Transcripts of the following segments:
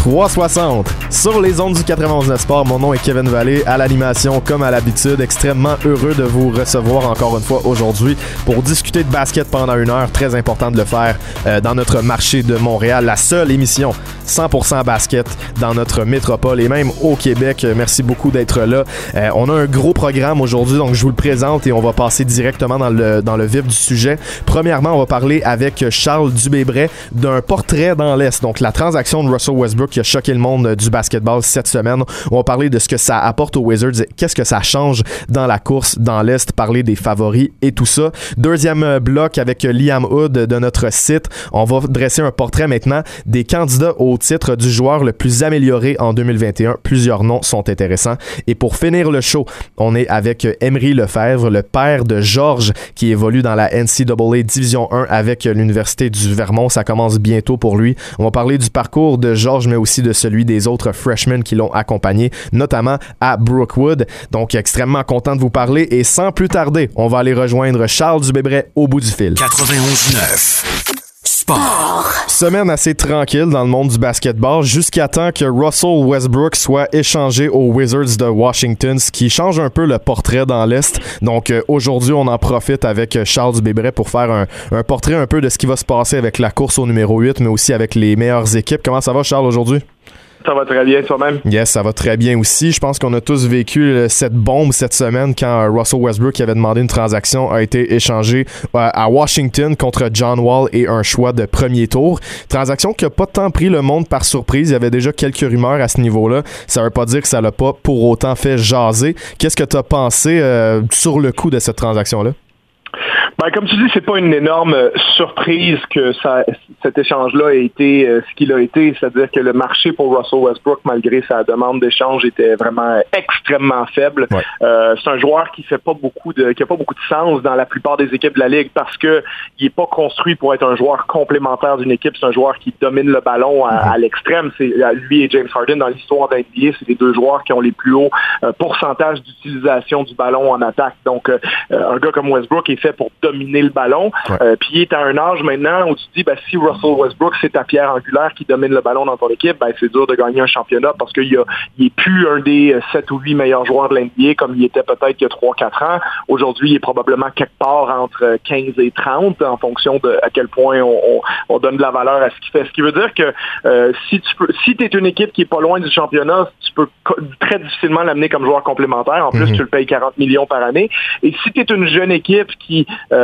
360 sur les ondes du 99 Sport. Mon nom est Kevin Vallée à l'animation comme à l'habitude. Extrêmement heureux de vous recevoir encore une fois aujourd'hui pour discuter de basket pendant une heure. Très important de le faire euh, dans notre marché de Montréal. La seule émission 100% basket dans notre métropole et même au Québec. Euh, Merci beaucoup d'être là. Euh, on a un gros programme aujourd'hui, donc je vous le présente et on va passer directement dans le, dans le vif du sujet. Premièrement, on va parler avec Charles Dubébret d'un portrait dans l'Est. Donc la transaction de Russell Westbrook qui a choqué le monde du basketball cette semaine. On va parler de ce que ça apporte aux Wizards, qu'est-ce que ça change dans la course dans l'Est, parler des favoris et tout ça. Deuxième bloc avec Liam Hood de notre site. On va dresser un portrait maintenant des candidats au titre du joueur le plus amélioré en 2021. Plusieurs noms sont intéressants. Et pour finir le show, on est avec Emery Lefebvre, le père de Georges qui évolue dans la NCAA Division 1 avec l'Université du Vermont. Ça commence bientôt pour lui. On va parler du parcours de Georges, mais aussi de celui des autres freshmen qui l'ont accompagné, notamment à Brookwood. Donc, extrêmement content de vous parler et sans plus tarder, on va aller rejoindre Charles Dubébret au bout du fil. 91.9. Semaine assez tranquille dans le monde du basketball jusqu'à temps que Russell Westbrook soit échangé aux Wizards de Washington, ce qui change un peu le portrait dans l'Est. Donc euh, aujourd'hui, on en profite avec euh, Charles Dubébret pour faire un, un portrait un peu de ce qui va se passer avec la course au numéro 8, mais aussi avec les meilleures équipes. Comment ça va, Charles, aujourd'hui? Ça va très bien, toi-même? Yes, ça va très bien aussi. Je pense qu'on a tous vécu euh, cette bombe cette semaine quand euh, Russell Westbrook qui avait demandé une transaction a été échangé euh, à Washington contre John Wall et un choix de premier tour. Transaction qui a pas tant pris le monde par surprise. Il y avait déjà quelques rumeurs à ce niveau-là. Ça veut pas dire que ça l'a pas pour autant fait jaser. Qu'est-ce que tu as pensé euh, sur le coup de cette transaction-là? Ben, comme tu dis, c'est pas une énorme euh, surprise que ça, cet échange-là ait été euh, ce qu'il a été, c'est-à-dire que le marché pour Russell Westbrook, malgré sa demande d'échange, était vraiment extrêmement faible. Ouais. Euh, c'est un joueur qui fait pas beaucoup de, qui a pas beaucoup de sens dans la plupart des équipes de la ligue parce que il est pas construit pour être un joueur complémentaire d'une équipe. C'est un joueur qui domine le ballon à, à l'extrême. C'est lui et James Harden dans l'histoire d'NBA, c'est les deux joueurs qui ont les plus hauts euh, pourcentages d'utilisation du ballon en attaque. Donc, un gars comme Westbrook est fait pour dominer le ballon. Ouais. Euh, puis il est à un âge maintenant où tu te dis, ben, si Russell Westbrook, c'est ta pierre angulaire qui domine le ballon dans ton équipe, ben, c'est dur de gagner un championnat parce qu'il a- il est plus un des euh, 7 ou 8 meilleurs joueurs de l'NBA comme il était peut-être il y a 3-4 ans. Aujourd'hui, il est probablement quelque part entre euh, 15 et 30 en fonction de à quel point on, on- on donne de la valeur à ce qu'il fait. Ce qui veut dire que euh, si tu peux, si es une équipe qui est pas loin du championnat, tu peux très difficilement l'amener comme joueur complémentaire. En plus, Mhm. tu le payes 40 millions par année. Et si tu es une jeune équipe qui euh,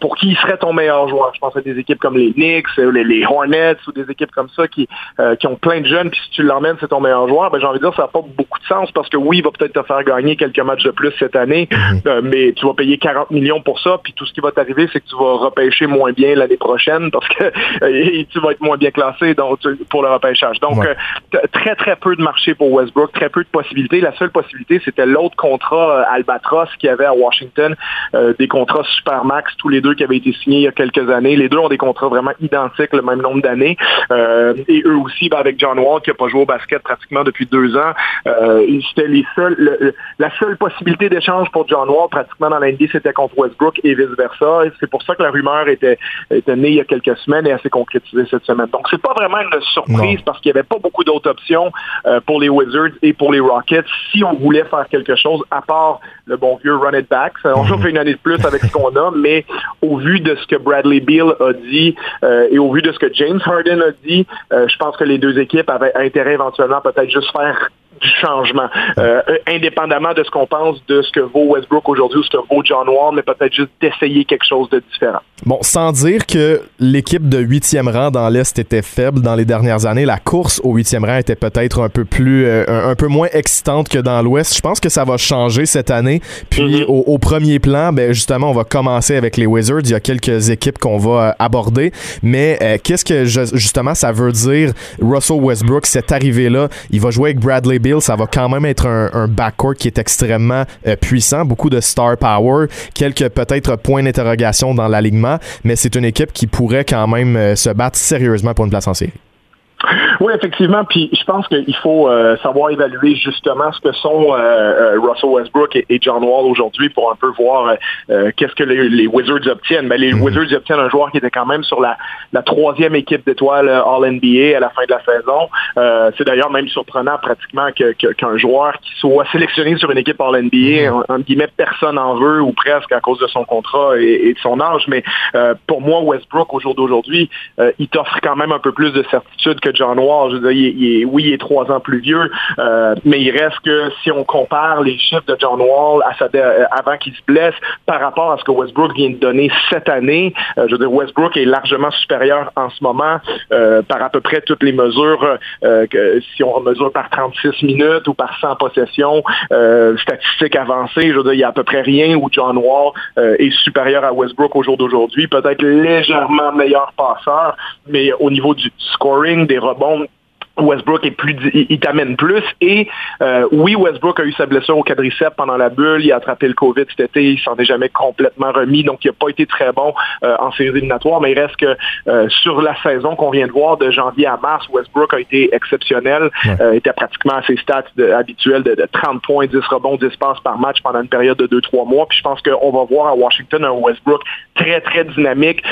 pour qui il serait ton meilleur joueur, je pense à des équipes comme les Knicks, euh, les, les Hornets ou des équipes comme ça qui, euh, qui ont plein de jeunes, puis si tu l'emmènes, c'est ton meilleur joueur, ben j'ai envie de dire ça n'a pas beaucoup de sens parce que oui, il va peut-être te faire gagner quelques matchs de plus cette année, euh, mais tu vas payer 40 millions pour ça, puis tout ce qui va t'arriver, c'est que tu vas repêcher moins bien l'année prochaine parce que euh, tu vas être moins bien classé donc, pour le repêchage. Donc, Ouais. euh, très, très peu de marché pour Westbrook, très peu de possibilités. La seule possibilité, c'était l'autre contrat euh, Albatros qu'il y avait à Washington, euh, des contrats Supermax, tous les deux qui avaient été signés il y a quelques années. Les deux ont des contrats vraiment identiques, le même nombre d'années. Euh, et eux aussi, ben, avec John Wall, qui n'a pas joué au basket pratiquement depuis deux ans, euh, c'était les seuls, le- la seule possibilité d'échange pour John Wall pratiquement dans l'NBA, c'était contre Westbrook et vice-versa. Et C'est pour ça que la rumeur était, était née il y a quelques semaines et elle s'est concrétisée cette semaine. Donc, c'est pas vraiment une surprise Non. parce qu'il n'y avait pas beaucoup d'autres options euh, pour les Wizards et pour les Rockets si on voulait faire quelque chose, à part le bon vieux run it back. On fait une année de plus avec ce qu'on a, mais au vu de ce que Bradley Beal a dit euh, et au vu de ce que James Harden a dit, euh, je pense que les deux équipes avaient intérêt éventuellement peut-être juste faire du changement, euh, euh, indépendamment de ce qu'on pense de ce que vaut Westbrook aujourd'hui ou ce que vaut John Wall, mais peut-être juste d'essayer quelque chose de différent. Bon, sans dire que l'équipe de huitième rang dans l'Est était faible dans les dernières années, la course au huitième rang était peut-être un peu plus, euh, un, peu moins excitante que dans l'Ouest. Je pense que ça va changer cette année. Puis Mhm. au, au premier plan, ben justement, on va commencer avec les Wizards. Il y a quelques équipes qu'on va euh, aborder, mais euh, qu'est-ce que je- justement ça veut dire Russell Westbrook cette arrivée là Il va jouer avec Bradley Bill, ça va quand même être un, backcourt qui est extrêmement euh, puissant, beaucoup de star power, quelques peut-être points d'interrogation dans l'alignement, mais c'est une équipe qui pourrait quand même euh, se battre sérieusement pour une place en série. Oui, effectivement. Puis je pense qu'il faut euh, savoir évaluer justement ce que sont euh, euh, Russell Westbrook et, John Wall aujourd'hui pour un peu voir qu'est-ce que les, Wizards obtiennent. Mais les mhm. Wizards obtiennent un joueur qui était quand même sur la, troisième équipe d'étoiles All-NBA à la fin de la saison. C'est d'ailleurs même surprenant pratiquement qu'un joueur qui soit sélectionné sur une équipe All-NBA, mhm. en, guillemets, personne en veut ou presque à cause de son contrat et, de son âge. Mais pour moi, Westbrook, au jour d'aujourd'hui, il t'offre quand même un peu plus de certitude que John Wall. Je veux dire, oui, il est trois ans plus vieux, euh, mais il reste que si on compare les chiffres de John Wall euh, avant qu'il se blesse par rapport à ce que Westbrook vient de donner cette année, euh, je veux dire, Westbrook est largement supérieur en ce moment par à peu près toutes les mesures, que, si on mesure par 36 minutes ou par 100 possessions, statistiques avancées, je veux dire, il y a à peu près rien où John Wall est supérieur à Westbrook au jour d'aujourd'hui, peut-être légèrement meilleur passeur, mais au niveau du scoring, des rebonds Westbrook est plus, il, t'amène plus. Et euh, oui, Westbrook a eu sa blessure au quadriceps pendant la bulle. Il a attrapé le COVID cet été. Il s'en est jamais complètement remis. Donc, il n'a pas été très bon euh, en séries éliminatoires. Mais il reste que euh, sur la saison qu'on vient de voir de janvier à mars, Westbrook a été exceptionnel. Il était pratiquement à ses stats habituels de, 30 points, 10 rebonds, 10 passes par match pendant une période de 2-3 mois. Puis je pense qu'on va voir à Washington un Westbrook très, très dynamique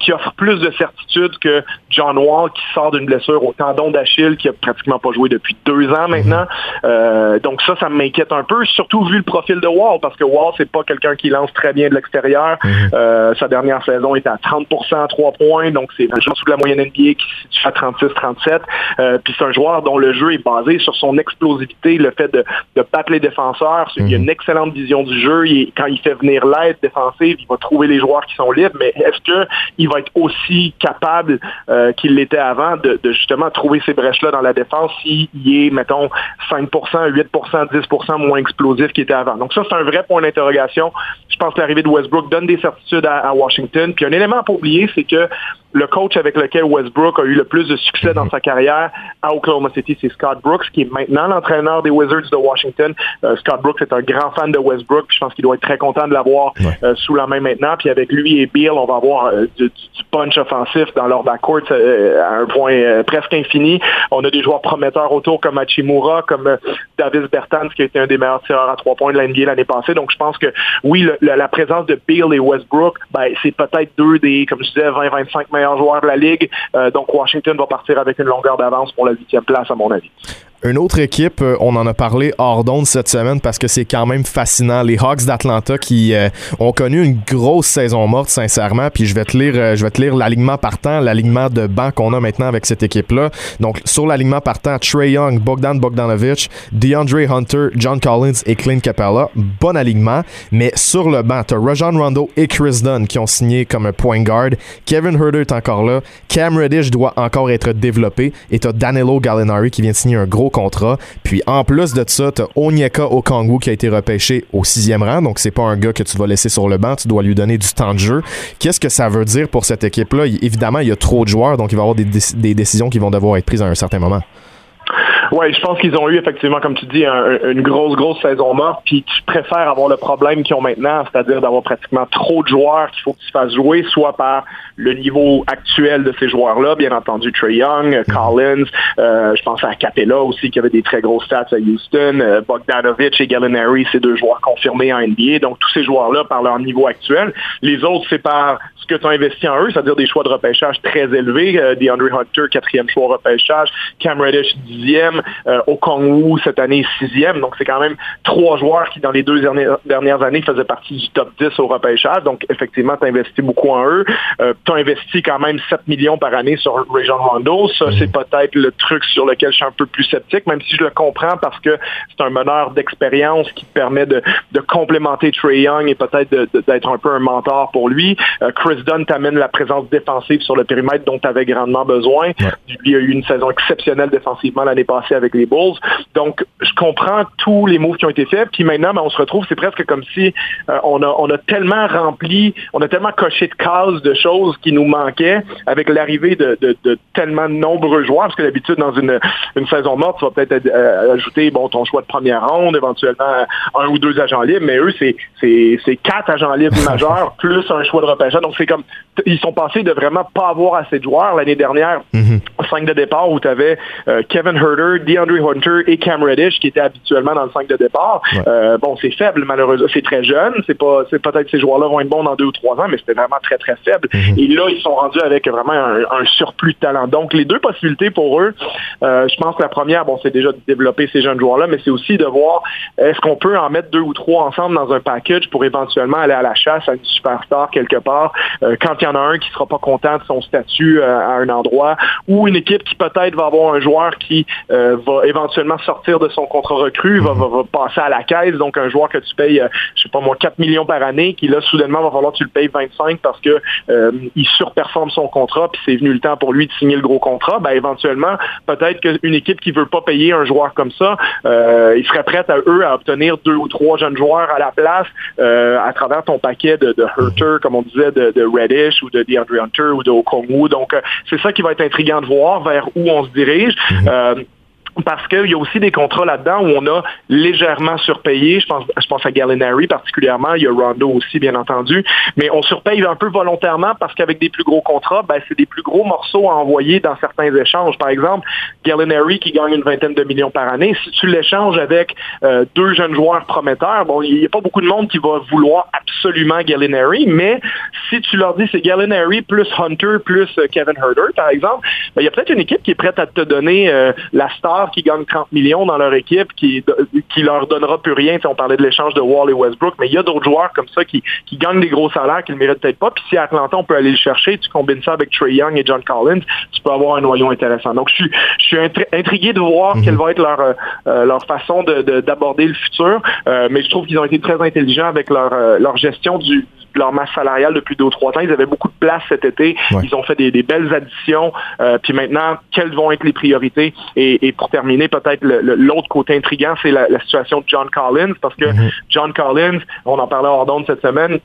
qui offre plus de certitude que John Wall qui sort d'une blessure au tendon d'Achille qui a pratiquement pas joué depuis deux ans maintenant. Euh, donc ça, ça m'inquiète un peu, surtout vu le profil de Wall, parce que Wall, c'est pas quelqu'un qui lance très bien de l'extérieur. Mhm. Euh, sa dernière saison est à 30% à trois points, donc c'est un joueur sous la moyenne NBA qui se situe à 36-37. Euh, puis c'est un joueur dont le jeu est basé sur son explosivité, le fait de, de battre les défenseurs. Il a une mhm. excellente vision du jeu. quand il fait venir l'aide défensive, il va trouver les joueurs qui sont libres, mais est-ce qu'il va être aussi capable qu'il l'était avant de, de justement trouver ces brèches-là dans la défense s'il est, mettons, 5% 8% 10% moins explosif qu'il était avant. Donc ça, c'est un vrai point d'interrogation. Je pense que l'arrivée de Westbrook donne des certitudes à, à Washington. Puis un élément à pas oublier, c'est que le coach avec lequel Westbrook a eu le plus de succès dans sa carrière à Oklahoma City, c'est Scott Brooks, qui est maintenant l'entraîneur des Wizards de Washington. Euh, Scott Brooks est un grand fan de Westbrook, puis je pense qu'il doit être très content de l'avoir euh, sous la main maintenant. Puis avec lui et Bill, on va avoir euh, du, punch offensif dans leur backcourt à un point presque infini. On a des joueurs prometteurs autour comme Hachimura, comme Davis Bertans, qui a été un des meilleurs tireurs à trois points de l'NBA l'année passée. Donc je pense que oui, la présence de Bill et Westbrook, ben, c'est peut-être deux des, comme je disais, 20-25 meilleurs joueurs de la Ligue. Euh, donc Washington va partir avec une longueur d'avance pour la huitième place, à mon avis. Une autre équipe, euh, on en a parlé hors d'onde cette semaine parce que c'est quand même fascinant. Les Hawks d'Atlanta qui euh, ont connu une grosse saison morte, sincèrement. Puis je vais te lire, euh, je vais te lire l'alignement partant, l'alignement de banc qu'on a maintenant avec cette équipe-là. Donc sur l'alignement partant, Trey Young, Bogdan Bogdanovic, DeAndre Hunter, John Collins et Clint Capella. Bon alignement. Mais sur le banc, t'as Rajon Rondo et Chris Dunn qui ont signé comme point guard. Kevin Herter est encore là. Cam Reddish doit encore être développé. Et t'as Danilo Gallinari qui vient de signer un gros contrat. Puis en plus de ça, tu as Onyeka Okongwu qui a été repêché au sixième rang. Donc c'est pas un gars que tu vas laisser sur le banc. Tu dois lui donner du temps de jeu. Qu'est-ce que ça veut dire pour cette équipe-là? Évidemment, il y a trop de joueurs, donc il va y avoir des, des décisions qui vont devoir être prises à un certain moment. Oui, je pense qu'ils ont eu effectivement, comme tu dis, une grosse, grosse saison morte. Puis tu préfères avoir le problème qu'ils ont maintenant, c'est-à-dire d'avoir pratiquement trop de joueurs qu'il faut que tu fasses jouer, soit par le niveau actuel de ces joueurs-là, bien entendu Trey Young, mm-hmm. Collins, euh, je pense à Capella aussi qui avait des très grosses stats à Houston, euh, Bogdanovic et Gallinari, ces deux joueurs confirmés en NBA. Donc tous ces joueurs-là par leur niveau actuel. Les autres, c'est par ce que tu as investi en eux, c'est-à-dire des choix de repêchage très élevés. Euh, DeAndre Hunter, quatrième choix repêchage, Cam Reddish, dixième, euh, au Kongwu cette année sixième. Donc c'est quand même trois joueurs qui dans les deux dernières, années faisaient partie du top 10 au repêchage. Donc effectivement, tu as investi beaucoup en eux. Euh, tu as investi quand même 7 millions par année sur Rajon Rondo. Ça, mhm. c'est peut-être le truc sur lequel je suis un peu plus sceptique, même si je le comprends parce que c'est un meneur d'expérience qui permet de, complémenter Trey Young et peut-être d'être un peu un mentor pour lui. Euh, Chris Dunn t'amène la présence défensive sur le périmètre dont tu avais grandement besoin. Lui a eu une saison exceptionnelle défensivement l'année passée passé avec les Bulls. Donc, je comprends tous les moves qui ont été faits. Puis maintenant, ben, on se retrouve, c'est presque comme si on, a, on a tellement rempli, on a tellement coché de cases de choses qui nous manquaient avec l'arrivée de, de, tellement de nombreux joueurs. Parce que d'habitude, dans une, une saison morte, tu vas peut-être ajouter bon, ton choix de première ronde, éventuellement un ou deux agents libres, mais eux, c'est, quatre agents libres majeurs plus un choix de repêchage. Donc, c'est comme, ils sont passés de vraiment pas avoir assez de joueurs l'année dernière, mm cinq de départ où tu avais euh, Kevin Herter, DeAndre Hunter et Cam Reddish qui étaient habituellement dans le 5 de départ. Euh, bon, c'est faible, malheureusement. C'est très jeune. C'est pas, c'est peut-être que ces joueurs-là vont être bons dans deux ou trois ans, mais c'était vraiment très, très faible. Mhm. Et là, ils sont rendus avec vraiment un, surplus de talent. Donc, les deux possibilités pour eux, euh, je pense que la première, bon, c'est déjà de développer ces jeunes joueurs-là, mais c'est aussi de voir est-ce qu'on peut en mettre deux ou trois ensemble dans un package pour éventuellement aller à la chasse à une superstar quelque part quand il y en a un qui sera pas content de son statut à un endroit ou une équipe qui peut-être va avoir un joueur qui euh, va éventuellement sortir de son contrat recru, va, passer à la caisse, donc un joueur que tu payes, euh, je sais pas moi, 4 millions par année, qui là, soudainement, va falloir que tu le payes 25 parce que euh, il surperforme son contrat, puis c'est venu le temps pour lui de signer le gros contrat, ben éventuellement, peut-être qu'une équipe qui veut pas payer un joueur comme ça, ils seraient prêts à eux à obtenir deux ou trois jeunes joueurs à la place à travers ton paquet de, de Herter, comme on disait, de, de Reddish ou de DeAndre Hunter ou de Okongwu. Donc, c'est ça qui va être intriguant de voir vers où on se dirige. Mhm. Euh, parce qu'il y a aussi des contrats là-dedans où on a légèrement surpayé. Je pense, je pense à Gallinari particulièrement. Il y a Rondo aussi, bien entendu. Mais on surpaye un peu volontairement parce qu'avec des plus gros contrats, ben, c'est des plus gros morceaux à envoyer dans certains échanges. Par exemple, Gallinari qui gagne une vingtaine de millions par année, si tu l'échanges avec euh, deux jeunes joueurs prometteurs, bon, il n'y a pas beaucoup de monde qui va vouloir absolument Gallinari, mais si tu leur dis c'est Gallinari plus Hunter plus euh, Kevin Herder, par exemple, ben, il y a peut-être une équipe qui est prête à te donner euh, la star qui gagnent 30 millions dans leur équipe, qui, qui leur donnera plus rien. on parlait de l'échange de Wall et Westbrook, mais il y a d'autres joueurs comme ça qui, qui gagnent des gros salaires qu'ils ne méritent peut-être pas. Puis si à Atlanta, on peut aller le chercher, tu combines ça avec Trey Young et John Collins, tu peux avoir un noyau intéressant. Donc, je suis, je suis intrigué de voir mhm. quelle va être leur, euh, leur façon d'aborder de, le futur. Euh, mais je trouve qu'ils ont été très intelligents avec leur, euh, leur gestion du, leur masse salariale depuis deux ou trois ans. Ils avaient beaucoup de place cet été. Ils ont fait des, belles additions. Euh, puis maintenant, quelles vont être les priorités? Et, pour terminer, peut-être l'autre côté intriguant, c'est la, situation de John Collins, parce que mm-hmm. John Collins, on en parlait hors d'onde cette semaine,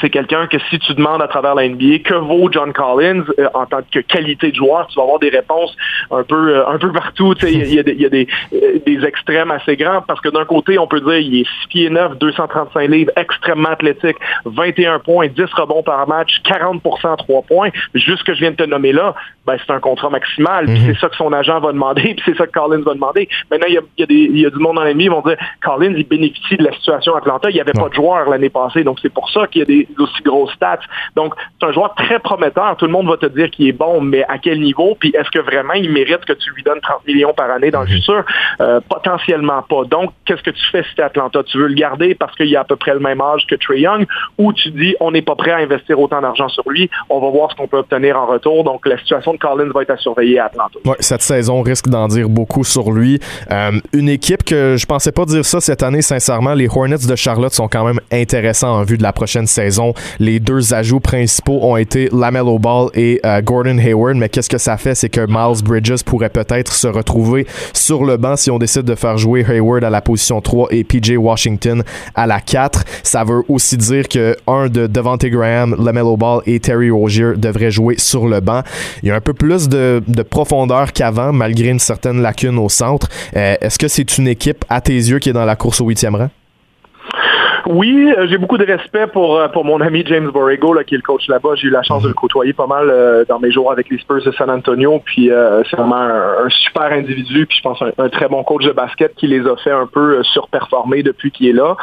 c'est quelqu'un que si tu demandes à travers la NBA que vaut John Collins euh, en tant que qualité de joueur, tu vas avoir des réponses un peu euh, un peu partout. Il y a, des, y a des, euh, des, extrêmes assez grands parce que d'un côté, on peut dire il est 6 pieds 9, 235 livres, extrêmement athlétique, 21 points, 10 rebonds par match, 40% 3 points. Juste ce que je viens de te nommer là, ben, c'est un contrat maximal. Mhm. C'est ça que son agent va demander, puis c'est ça que Collins va demander. Maintenant, il y a, y a, des, y a du monde dans l'ennemi, ils vont dire Collins, il bénéficie de la situation à Atlanta. Il n'y avait pas de joueur l'année passée, donc c'est pour ça qu'il y a des aussi grosses stats. Donc, c'est un joueur très prometteur. Tout le monde va te dire qu'il est bon, mais à quel niveau? Puis est-ce que vraiment il mérite que tu lui donnes 30 millions par année dans le mhm. futur? Euh, potentiellement pas. Donc, qu'est-ce que tu fais si tu Atlanta? Tu veux le garder parce qu'il a à peu près le même âge que Trey Young? Ou tu dis on n'est pas prêt à investir autant d'argent sur lui, on va voir ce qu'on peut obtenir en retour. Donc, la situation de Collins va être à surveiller à Atlanta. Ouais, cette saison risque d'en dire beaucoup sur lui. Euh, une équipe que je pensais pas dire ça cette année, sincèrement, les Hornets de Charlotte sont quand même intéressants en vue de la prochaine saison. Les deux ajouts principaux ont été Lamello Ball et euh, Gordon Hayward, mais qu'est-ce que ça fait? C'est que Miles Bridges pourrait peut-être se retrouver sur le banc si on décide de faire jouer Hayward à la position 3 et PJ Washington à la 4. Ça veut aussi dire que un de Devontae Graham, Lamello Ball et Terry Rozier devraient jouer sur le banc. Il y a un peu plus de, profondeur qu'avant, malgré une certaine lacune au centre. Euh, est-ce que c'est une équipe, à tes yeux, qui est dans la course au huitième rang? Oui, euh, j'ai beaucoup de respect pour, euh, pour mon ami James Borrego, là, qui est le coach là-bas. J'ai eu la chance de le côtoyer pas mal euh, dans mes jours avec les Spurs de San Antonio. Puis c'est vraiment un, super individu. Puis je pense un, très bon coach de basket qui les a fait un peu surperformer depuis qu'il est là.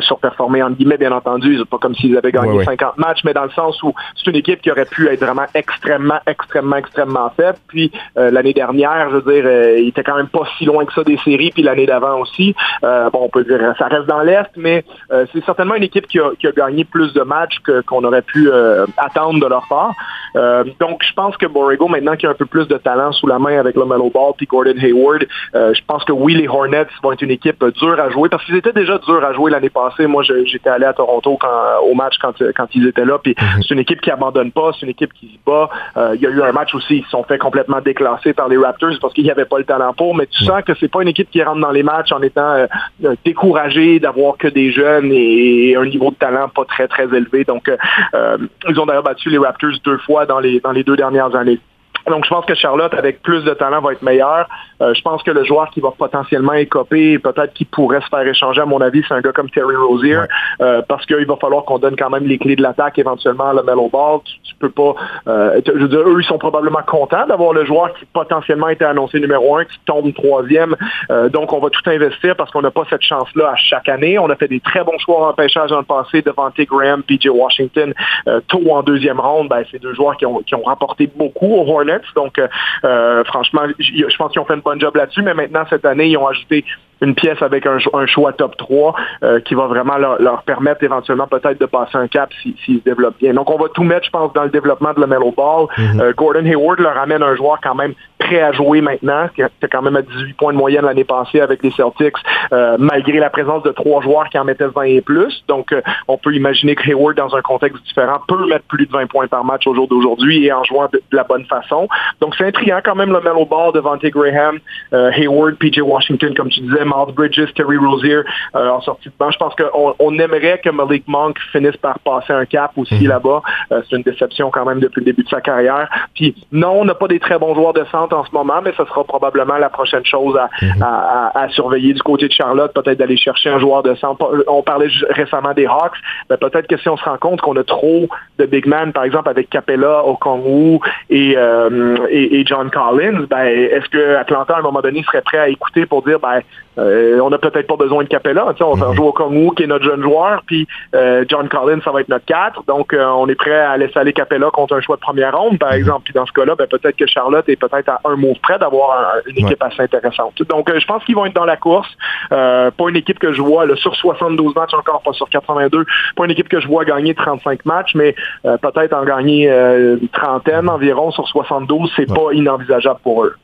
surperformer en guillemets, bien entendu. C'est pas comme s'ils avaient gagné 50 matchs, mais dans le sens où c'est une équipe qui aurait pu être vraiment extrêmement, extrêmement, extrêmement faible. Puis l'année dernière, je veux dire, il était quand même pas si loin que ça des séries. Puis l'année d'avant aussi. bon, on peut dire ça reste dans l'Est, mais c'est certainement une équipe qui a, gagné plus de matchs qu'on aurait pu attendre de leur part. donc, je pense que Borrego, maintenant qu'il a un peu plus de talent sous la main avec le Mellow Ball puis Gordon Hayward, je pense que oui, les Hornets vont être une équipe dure à jouer parce qu'ils étaient déjà durs à jouer l'année passée. Moi, j'étais allé à Toronto au match quand, quand ils étaient là. Puis mhm. c'est une équipe qui abandonne pas, c'est une équipe qui se bat. Il y a eu un match aussi, ils se sont fait complètement déclassés par les Raptors parce qu'il n'y avait pas le talent pour. Mais tu sens que c'est pas une équipe qui rentre dans les matchs en étant euh, euh, découragée d'avoir que des jeunes et, un niveau de talent pas très très élevé. Donc euh, ils ont d'ailleurs battu les Raptors deux fois dans les dans les deux dernières années. Donc, je pense que Charlotte, avec plus de talent, va être meilleure. Euh, je pense que le joueur qui va potentiellement écoper, peut-être qui pourrait se faire échanger, à mon avis, c'est un gars comme Terry Rozier, euh, parce qu'il va falloir qu'on donne quand même les clés de l'attaque éventuellement à le mellow ball. Tu, peux pas... Euh, je veux dire, eux, ils sont probablement contents d'avoir le joueur qui potentiellement été annoncé numéro un, qui tombe troisième. donc, on va tout investir parce qu'on n'a pas cette chance-là à chaque année. On a fait des très bons choix en pêchage dans le passé, devant T. Graham, PJ Washington, tôt en deuxième ronde. Ben, c'est deux joueurs qui ont, qui ont rapporté beaucoup au Hornets. Donc, euh, euh, franchement, je pense qu'ils ont fait un bon job là-dessus, mais maintenant, cette année, ils ont ajouté une pièce avec un, choix top 3 euh, qui va vraiment leur, permettre éventuellement peut-être de passer un cap s'ils se développent bien. Donc, on va tout mettre, je pense, dans le développement de la Melo Ball. Mm-hmm. Gordon Hayward leur amène un joueur quand même prêt à jouer maintenant, qui était quand même à 18 points de moyenne l'année passée avec les Celtics, malgré la présence de trois joueurs qui en mettaient 20 et plus. Donc, on peut imaginer que Hayward, dans un contexte différent, peut mettre plus de 20 points par match au jour d'aujourd'hui et en jouant de, la bonne façon. Donc, c'est intriguant quand même le Mellow Ball devant T. Graham, euh, Hayward, PJ Washington, comme tu disais, Miles Bridges, Terry Rozier euh, en sortie de banc. Je pense qu'on on aimerait que Malik Monk finisse par passer un cap aussi mhm. là-bas. Euh, c'est une déception quand même depuis le début de sa carrière. Puis non, on n'a pas des très bons joueurs de centre en ce moment, mais ce sera probablement la prochaine chose à, mhm. surveiller du côté de Charlotte, peut-être d'aller chercher un joueur de centre. On parlait récemment des Hawks, mais peut-être que si on se rend compte qu'on a trop de big man, par exemple avec Capella, Okongwu et, et, John Collins, ben, est-ce que Atlanta, à un moment donné, serait prêt à écouter pour dire, ben, euh, on n'a peut-être pas besoin de Capella. On va mhm. jouer au Kongu, qui est notre jeune joueur, puis euh, John Collins, ça va être notre 4. Donc, euh, on est prêt à laisser aller Capella contre un choix de première ronde, par mhm. exemple. Puis dans ce cas-là, ben, peut-être que Charlotte est peut-être à un mot près d'avoir une équipe assez intéressante. Donc, je pense qu'ils vont être dans la course. pas une équipe que je vois sur 72 matchs encore, pas sur 82. Pas une équipe que je vois gagner 35 matchs, mais peut-être en gagner une trentaine environ sur 72. C'est pas inenvisageable pour eux.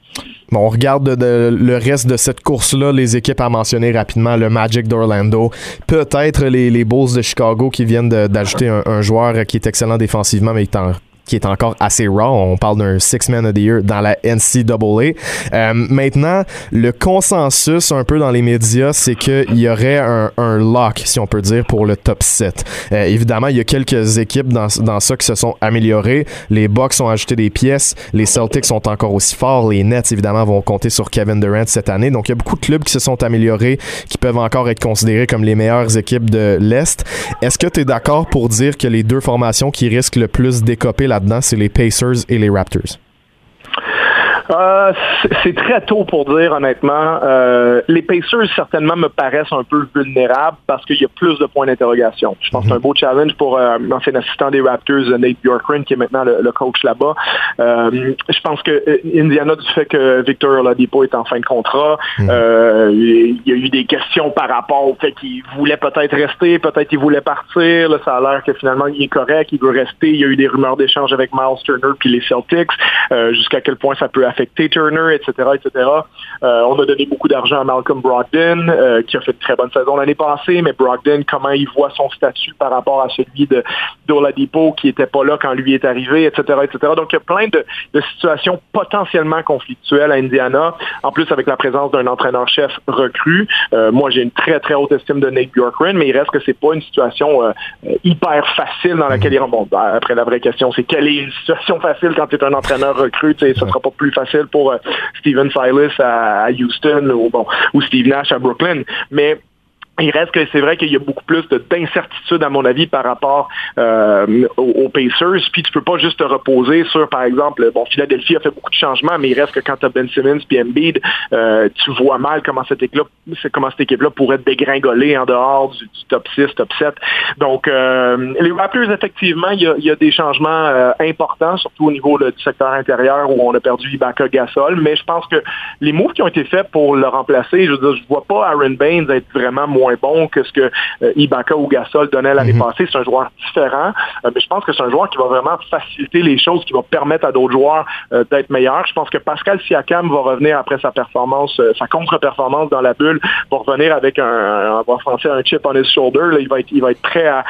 Bon, on regarde le reste de cette course-là, les équipes à mentionner rapidement, le Magic d'Orlando, peut-être les, Bulls de Chicago qui viennent d'ajouter un, joueur qui est excellent défensivement, mais qui est qui est encore assez raw. On parle d'un Six Man of the Year dans la NCAA. Euh, maintenant, le consensus un peu dans les médias, c'est qu'il y aurait un, un, lock, si on peut dire, pour le top 7. Euh, évidemment, il y a quelques équipes dans, dans ça qui se sont améliorées. Les Bucks ont ajouté des pièces. Les Celtics sont encore aussi forts. Les Nets, évidemment, vont compter sur Kevin Durant cette année. Donc, il y a beaucoup de clubs qui se sont améliorés, qui peuvent encore être considérés comme les meilleures équipes de l'Est. Est-ce que tu es d'accord pour dire que les deux formations qui risquent le plus d'écoper la là-dedans, c'est les Pacers et les Raptors. Euh, c'est très tôt pour dire, honnêtement. Euh, les Pacers, certainement, me paraissent un peu vulnérables parce qu'il y a plus de points d'interrogation. Je pense que c'est un beau challenge pour euh, l'ancien assistant des Raptors, Nate Bjorkgren, qui est maintenant le, coach là-bas. je pense que Indiana, du fait que Victor Oladipo est en fin de contrat, mhm. il y a eu des questions par rapport au fait qu'il voulait peut-être rester, peut-être qu'il voulait partir. Là, ça a l'air que finalement, il est correct, il veut rester. Il y a eu des rumeurs d'échange avec Miles Turner puis les Celtics. Jusqu'à quel point ça peut affecter affecté Turner, etc., etc. Euh, on a donné beaucoup d'argent à Malcolm Brogdon, euh, qui a fait une très bonne saison l'année passée, mais Brogdon, comment il voit son statut par rapport à celui de d'Oladipo, qui était pas là quand lui est arrivé, etc., etc. Donc, il y a plein de, situations potentiellement conflictuelles à Indiana, en plus avec la présence d'un entraîneur-chef recru. Euh, moi, j'ai une très, très haute estime de Nate Bjorkgren, mais il reste que c'est pas une situation hyper facile dans laquelle il Bon, ben, après, la vraie question, c'est quelle est une situation facile quand tu es un entraîneur recru? Ce sera pas plus facile pour euh, Steven Silas à, Houston ou, bon, ou Steve Nash à Brooklyn. Mais il reste que c'est vrai qu'il y a beaucoup plus d'incertitude, à mon avis, par rapport euh, aux, Pacers. Puis tu peux pas juste te reposer sur, par exemple, bon, Philadelphie a fait beaucoup de changements, mais il reste que quand tu as Ben Simmons puis Embiid, euh, tu vois mal comment cette équipe-là comment équipe-là pourrait dégringoler en dehors du, top 6, top 7. Donc, euh, les Raptors, effectivement, il y a, des changements importants, surtout au niveau du secteur intérieur où on a perdu Ibaka Gasol, mais je pense que les moves qui ont été faits pour le remplacer, je veux dire, je vois pas Aaron Baines être vraiment moins moins bon que ce que Ibaka ou Gasol donnaient l'année mhm. passée. C'est un joueur différent, mais je pense que c'est un joueur qui va vraiment faciliter les choses, qui va permettre à d'autres joueurs d'être meilleurs. Je pense que Pascal Siakam va revenir après sa performance, sa contre-performance dans la bulle, va revenir avec un, français, un chip on his shoulder. il va être, il va être prêt à,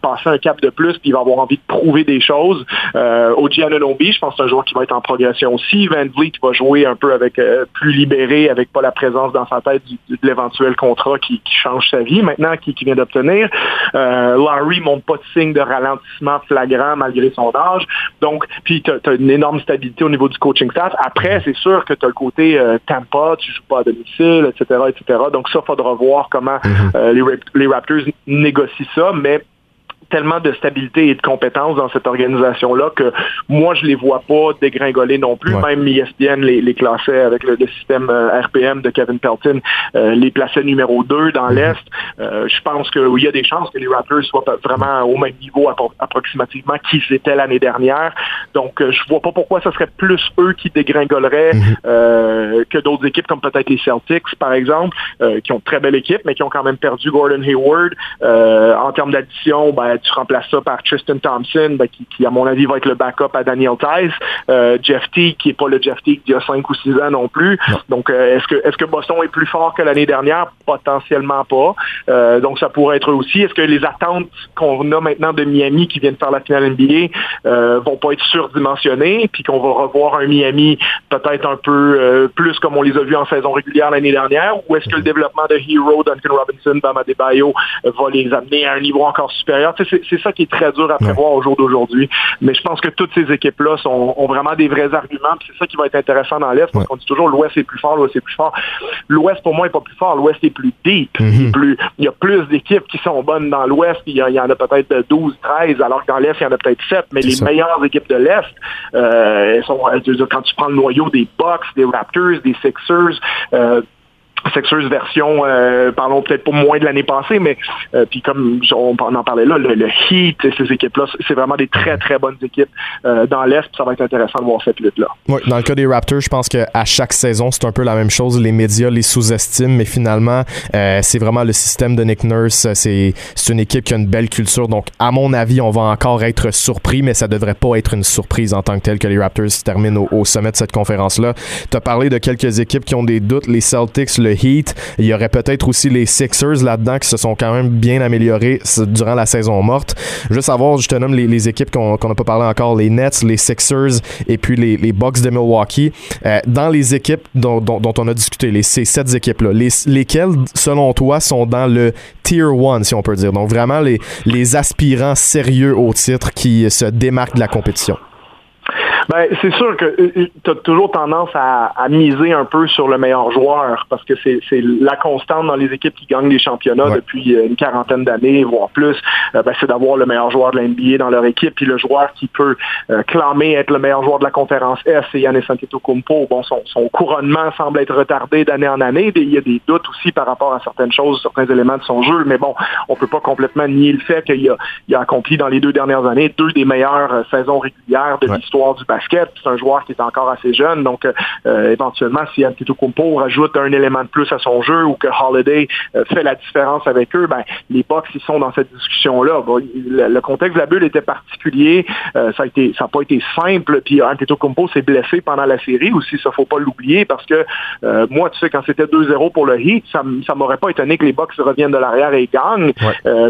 passer un cap de plus, puis il va avoir envie de prouver des choses. Euh, Anunobi, je pense que c'est un joueur qui va être en progression aussi. Van Vliet va jouer un peu avec plus libéré, avec pas la présence dans sa tête de l'éventuel contrat qui, change sa vie maintenant, qui, vient d'obtenir. Euh, Larry montre pas de signe de ralentissement flagrant malgré son âge. Donc, puis tu as, une énorme stabilité au niveau du coaching staff. Après, c'est sûr que tu as le côté euh, Tampa, tu joues pas à domicile, etc., etc. Donc ça, faudra voir comment mm-hmm. euh, les, les Raptors négocient ça, mais tellement de stabilité et de compétences dans cette organisation-là que moi, je les vois pas dégringoler non plus. Même ESPN les, les classait avec le, système euh, RPM de Kevin Pelton, euh, les plaçait numéro 2 dans mhm. l'Est. Euh, je pense qu'il y a des chances que les Raptors soient vraiment au même niveau approximativement qu'ils étaient l'année dernière. Donc, je vois pas pourquoi ce serait plus eux qui dégringoleraient mhm. que d'autres équipes comme peut-être les Celtics, par exemple, qui ont une très belle équipe, mais qui ont quand même perdu Gordon Hayward. en termes d'addition, ben, tu remplaces ça par Tristan Thompson, ben, qui, à mon avis, va être le backup à Daniel Tice. Euh, Jeff T, qui n'est pas le Jeff T d'il y a 5 ou 6 ans non plus. Donc, euh, est-ce que, est-ce que Boston est plus fort que l'année dernière? Potentiellement pas. Euh, donc, ça pourrait être aussi. Est-ce que les attentes qu'on a maintenant de Miami qui viennent faire la finale NBA euh, vont pas être surdimensionnées, puis qu'on va revoir un Miami peut-être un peu plus comme on les a vus en saison régulière l'année dernière, ou est-ce que le développement de Hero, Duncan Robinson, Bama Debayo va les amener à un niveau encore supérieur? C'est ça qui est très dur à prévoir au jour d'aujourd'hui. Mais je pense que toutes ces équipes-là ont vraiment des vrais arguments. C'est ça qui va être intéressant dans l'Est, parce qu'on dit toujours l'Ouest est plus fort, l'Ouest est plus fort. L'Ouest, pour moi, est pas plus fort. L'Ouest est plus deep. Mhm. plus, il y a plus d'équipes qui sont bonnes dans l'Ouest. Il, y, en a peut-être 12, 13, alors que dans l'Est, il y en a peut-être 7. Mais les meilleures équipes de l'Est, euh, sont, quand tu prends le noyau des Bucks, des Raptors, des Sixers, euh, Sexers version, euh, parlons peut-être pas moins de l'année passée, mais euh, puis comme on, en parlait là, le, Heat et ces équipes-là, c'est vraiment des très très bonnes équipes euh, dans l'Est, ça va être intéressant de voir cette lutte-là. Oui, dans le cas des Raptors, je pense qu'à chaque saison, c'est un peu la même chose. Les médias les sous-estiment, mais finalement, c'est vraiment le système de Nick Nurse. C'est une équipe qui a une belle culture, donc à mon avis, on va encore être surpris, mais ça devrait pas être une surprise en tant que tel que les Raptors terminent au, au sommet de cette conférence-là. Tu as parlé de quelques équipes qui ont des doutes, les Celtics, le Heat. Il y aurait peut-être aussi les Sixers là-dedans qui se sont quand même bien améliorés durant la saison morte. Juste savoir, je te nomme les, équipes qu'on n'a pas parlé encore, les Nets, les Sixers et puis les, Bucks de Milwaukee. Euh, dans les équipes dont, on a discuté, les, ces sept équipes-là, lesquelles, selon toi, sont dans le Tier 1, si on peut dire? Donc vraiment les aspirants sérieux au titre qui se démarquent de la compétition. Ben, c'est sûr que euh, euh, tu as toujours tendance à, miser un peu sur le meilleur joueur parce que c'est la constante dans les équipes qui gagnent les championnats depuis euh, une quarantaine d'années, voire plus. Ben, c'est d'avoir le meilleur joueur de la NBA dans leur équipe. Puis le joueur qui peut clamer être le meilleur joueur de la conférence S, c'est Yannis Antetokounmpo. Bon, son, son couronnement semble être retardé d'année en année. Il y a des doutes aussi par rapport à certaines choses, certains éléments de son jeu. Mais bon, on peut pas complètement nier le fait qu'il a, il a accompli dans les deux dernières années deux des meilleures saisons régulières de l'histoire du basket c'est un joueur qui est encore assez jeune, donc euh, éventuellement, si Antetokounmpo rajoute un élément de plus à son jeu ou que Holiday euh, fait la différence avec eux, ben, les Bucks, ils sont dans cette discussion-là. le, contexte de la bulle était particulier, euh, ça a été, ça n'a pas été simple, puis Antetokounmpo s'est blessé pendant la série aussi, ça faut pas l'oublier, parce que moi, tu sais, quand c'était 2-0 pour le Heat, ça, ça m'aurait pas étonné que les Bucks reviennent de l'arrière et gagnent,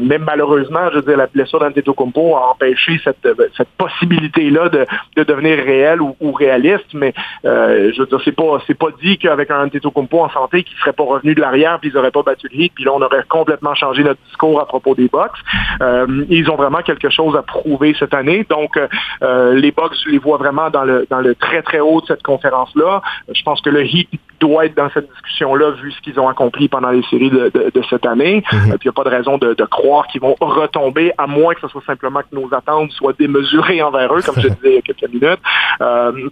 mais malheureusement, je veux dire, la blessure d'Antetokounmpo a empêché cette, cette possibilité-là de, de devenir réel ou, réaliste, mais euh, je veux dire, c'est pas c'est pas dit qu'avec un Antetokounmpo en santé qui serait pas revenu de l'arrière puis ils auraient pas battu le hit, puis là on aurait complètement changé notre discours à propos des Bucks. Euh, ils ont vraiment quelque chose à prouver cette année, donc euh, les Bucks, je les vois vraiment dans le dans le très très haut de cette conférence là. Je pense que le Heat doit être dans cette discussion-là vu ce qu'ils ont accompli pendant les séries de, cette année. Mm-hmm. puis il n'y a pas de raison de, croire qu'ils vont retomber, à moins que ce soit simplement que nos attentes soient démesurées envers eux, comme je disais il y a quelques minutes. Euh,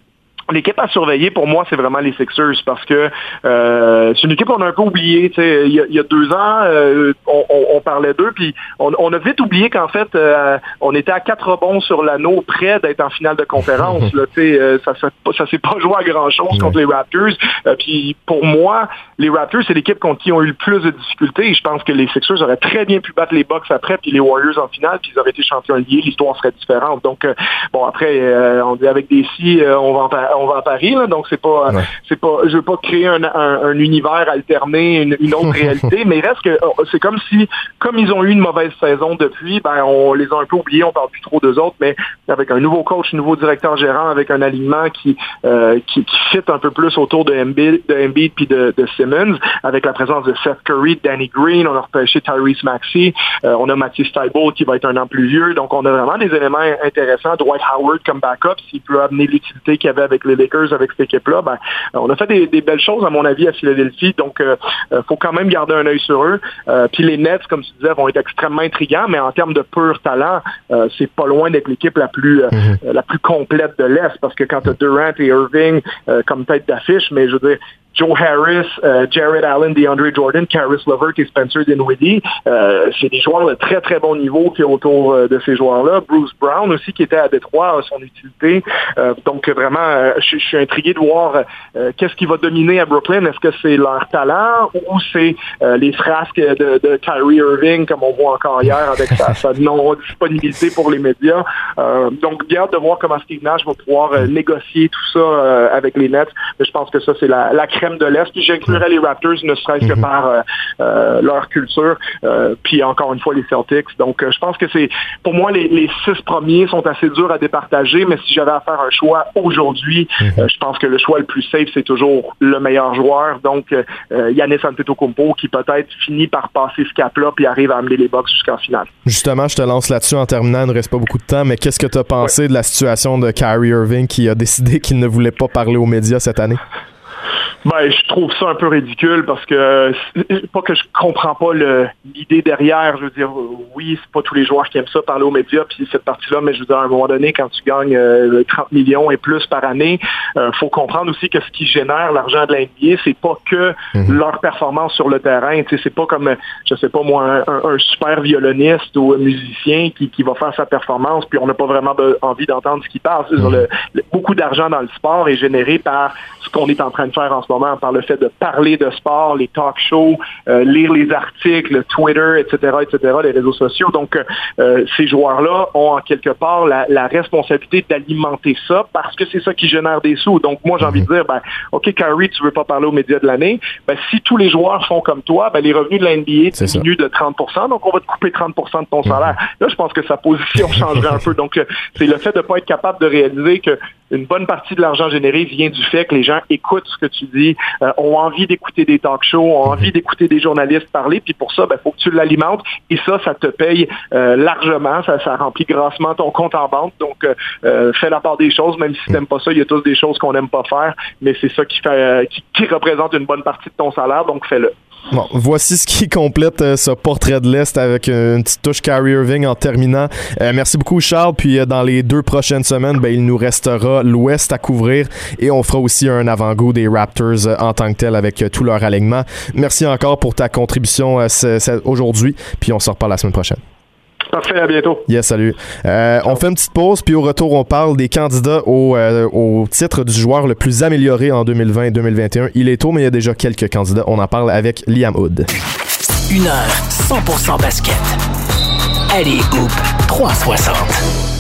L'équipe à surveiller, pour moi, c'est vraiment les Sixers parce que euh, c'est une équipe qu'on a un peu oubliée. Il y, a, il y a deux ans, euh, on, parlait d'eux, puis on, a vite oublié qu'en fait, euh, on était à quatre rebonds sur l'anneau, près d'être en finale de conférence. là, euh, ça ça s'est pas joué à grand-chose contre les Raptors. puis pour moi, les Raptors, c'est l'équipe contre qui ont eu le plus de difficultés. Je pense que les Sixers auraient très bien pu battre les Bucks après, puis les Warriors en finale, puis ils auraient été champions liés. L'histoire serait différente. Donc, bon, après, on dit avec des si, on va en on va à Paris, là, donc c'est pas, c'est pas, je veux pas créer un, un, univers alterné, une, autre réalité, mais reste que oh, c'est comme si, comme ils ont eu une mauvaise saison depuis, ben on les a un peu oubliés, on parle plus trop d'eux autres, mais avec un nouveau coach, un nouveau directeur gérant, avec un alignement qui, euh, qui, qui, fit un peu plus autour de Embiid, de Embiid puis de, de, Simmons, avec la présence de Seth Curry, Danny Green, on a repêché Tyrese Maxey, euh, on a Mathieu Stiebel qui va être un an plus vieux, donc on a vraiment des éléments intéressants. Dwight Howard comme backup, s'il peut amener l'utilité qu'il y avait avec les Lakers avec cette équipe-là, ben, on a fait des, belles choses, à mon avis, à Philadelphie. Donc, il euh, euh, faut quand même garder un œil sur eux. Euh, puis les Nets, comme tu disais, vont être extrêmement intrigants, mais en termes de pur talent, c'est pas loin d'être l'équipe la plus mhm. la plus complète de l'Est, parce que quand tu as Durant et Irving comme tête d'affiche, mais je veux dire, Joe Harris, euh, Jared Allen, DeAndre Jordan, Caris Levert et Spencer Dinwiddie. Euh, c'est des joueurs de très, très bon niveau qui est autour euh, de ces joueurs-là. Bruce Brown aussi, qui était à Détroit, a son utilité. donc, vraiment, je, suis intrigué de voir qu'est-ce qui va dominer à Brooklyn. Est-ce que c'est leur talent ou c'est les frasques de, de, Kyrie Irving, comme on voit encore hier, avec sa, non-disponibilité pour les médias. donc, bien hâte de voir comment Steve Nash va pouvoir négocier tout ça avec les Nets. Mais je pense que ça, c'est la, la de l'Est. Puis j'inclurais les Raptors, ne serait-ce que mhm. par euh, euh, leur culture. Euh, puis encore une fois, les Celtics. Donc, je pense que c'est, pour moi, les, six premiers sont assez durs à départager, mais si j'avais à faire un choix aujourd'hui, mhm. je pense que le choix le plus safe, c'est toujours le meilleur joueur. Donc, Yannis Antetokounmpo, qui peut-être finit par passer ce cap-là, puis arrive à amener les Bucks jusqu'en finale. Justement, je te lance là-dessus en terminant, il ne reste pas beaucoup de temps, mais qu'est-ce que tu as pensé de la situation de Kyrie Irving qui a décidé qu'il ne voulait pas parler aux médias cette année? Ben, je trouve ça un peu ridicule parce que pas que je comprends pas l'idée derrière. Je veux dire, oui, c'est pas tous les joueurs qui aiment ça parler aux médias puis cette partie-là, mais je veux dire, à un moment donné, quand tu gagnes 30 euh, millions et plus par année, euh, faut comprendre aussi que ce qui génère l'argent de l'NBA, c'est pas que mhm. leur performance sur le terrain. Tu sais, c'est pas comme, je sais pas moi, un, super violoniste ou un musicien qui, qui va faire sa performance puis on n'a pas vraiment envie d'entendre ce qui passe. Mhm. beaucoup d'argent dans le sport est généré par ce qu'on est en train de faire en ce moment par le fait de parler de sport, les talk shows, euh, lire les articles, Twitter, etc., etc., les réseaux sociaux. Donc, euh, ces joueurs-là ont en quelque part la, responsabilité d'alimenter ça parce que c'est ça qui génère des sous. Donc, moi, j'ai envie de dire, ben, OK, Kyrie, tu veux pas parler aux médias de l'année. Ben, si tous les joueurs font comme toi, ben, les revenus de la NBA diminuent de 30% donc on va te couper 30% de ton salaire. Là, je pense que sa position changerait un peu. Donc, euh, c'est le fait de pas être capable de réaliser que une bonne partie de l'argent généré vient du fait que les gens écoutent ce que tu dis, euh, ont envie d'écouter des talk shows, ont envie d'écouter des journalistes parler, puis pour ça, il ben, faut que tu l'alimentes, et ça, ça te paye euh, largement, ça, ça remplit grassement ton compte en banque, donc euh, fais la part des choses, même si tu n'aimes pas ça, il y a tous des choses qu'on n'aime pas faire, mais c'est ça qui, fait, qui représente une bonne partie de ton salaire, donc fais-le. Bon, voici ce qui complète euh, ce portrait de l'Est avec une petite touche Kyrie Irving en terminant. Euh, merci beaucoup Charles, puis euh, dans les deux prochaines semaines, ben, il nous restera l'Ouest à couvrir et on fera aussi un avant-goût des Raptors en tant que tel avec tout leur alignement. Merci encore pour ta contribution aujourd'hui, puis on se reparle la semaine prochaine. Parfait, à bientôt. Yes, salut. Euh, on fait une petite pause, puis au retour, on parle des candidats au, euh, au titre du joueur le plus amélioré en 2020 et 2021. Il est tôt, mais il y a déjà quelques candidats. On en parle avec Liam Hood. Une heure 100% basket. Allez, Hoop 360.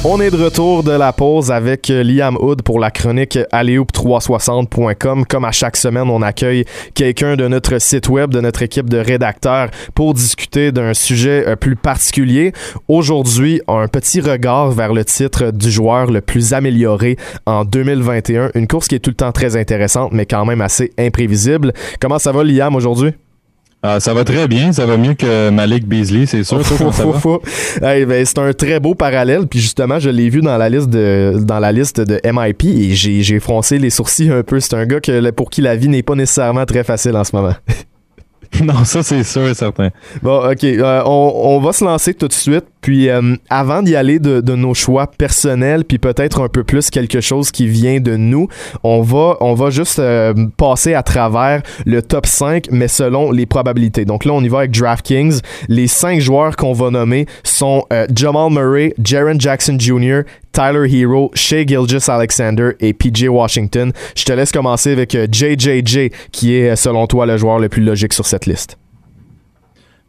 On est de retour de la pause avec Liam Hood pour la chronique alleoup360.com. Comme à chaque semaine, on accueille quelqu'un de notre site web, de notre équipe de rédacteurs pour discuter d'un sujet euh, plus particulier. Aujourd'hui, un petit regard vers le titre du joueur le plus amélioré en 2021. Une course qui est tout le temps très intéressante, mais quand même assez imprévisible. Comment ça va, Liam, aujourd'hui? Ah, ça va très bien, ça va mieux que Malik Beasley, c'est sûr. Ben, c'est un très beau parallèle, puis justement, je l'ai vu dans la liste de dans la liste de MIP et j'ai froncé les sourcils un peu. C'est un gars que, pour qui la vie n'est pas nécessairement très facile en ce moment. non, ça c'est sûr et certain. Bon, ok, euh, on, va se lancer tout de suite, Puis euh, avant d'y aller de, nos choix personnels, puis peut-être un peu plus quelque chose qui vient de nous, on va, on va juste euh, passer à travers le top 5, mais selon les probabilités. Donc là, on y va avec DraftKings. Les cinq joueurs qu'on va nommer sont euh, Jamal Murray, Jaron Jackson Jr., Tyler Hero, Shea Gilgis Alexander et PJ Washington. Je te laisse commencer avec JJJ, qui est selon toi le joueur le plus logique sur cette liste.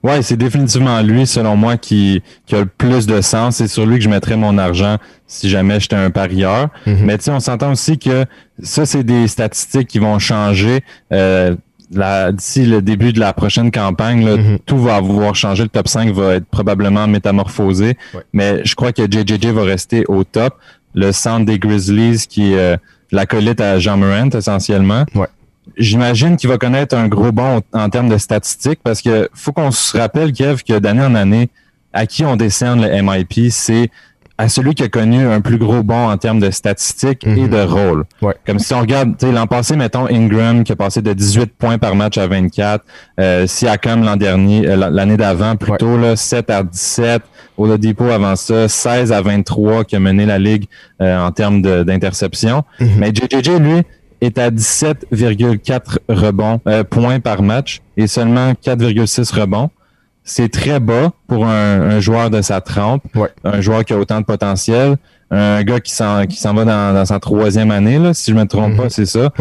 Ouais, c'est définitivement lui, selon moi, qui, qui a le plus de sens. C'est sur lui que je mettrais mon argent si jamais j'étais un parieur. Mhm. Mais tu sais, on s'entend aussi que ça, c'est des statistiques qui vont changer. Euh, d'ici le début de la prochaine campagne, là, mhm. tout va avoir changé. Le top 5 va être probablement métamorphosé. Mais je crois que JJJ va rester au top. Le centre des Grizzlies qui est euh, l'acolyte à Jean Morant essentiellement. Ouais. J'imagine qu'il va connaître un gros bond en termes de statistiques parce que faut qu'on se rappelle, Kev, que d'année en année, à qui on décerne le MIP, c'est à celui qui a connu un plus gros bond en termes de statistiques et mhm. de rôle. Comme si on regarde, l'an passé, mettons Ingram qui a passé de 18 points par match à 24, euh, Siakam l'an dernier, euh, l'année d'avant plutôt, là, 7 à 17, Oladipo avant ça, 16 à 23 qui a mené la ligue euh, en termes d'interception. Mhm. Mais JJJ, lui, est à 17,4 rebonds euh, points par match et seulement 4,6 rebonds. C'est très bas pour un, joueur de sa trempe, un joueur qui a autant de potentiel, un gars qui s'en qui s'en va dans, sa troisième année là, si je me trompe pas, mhm. c'est ça.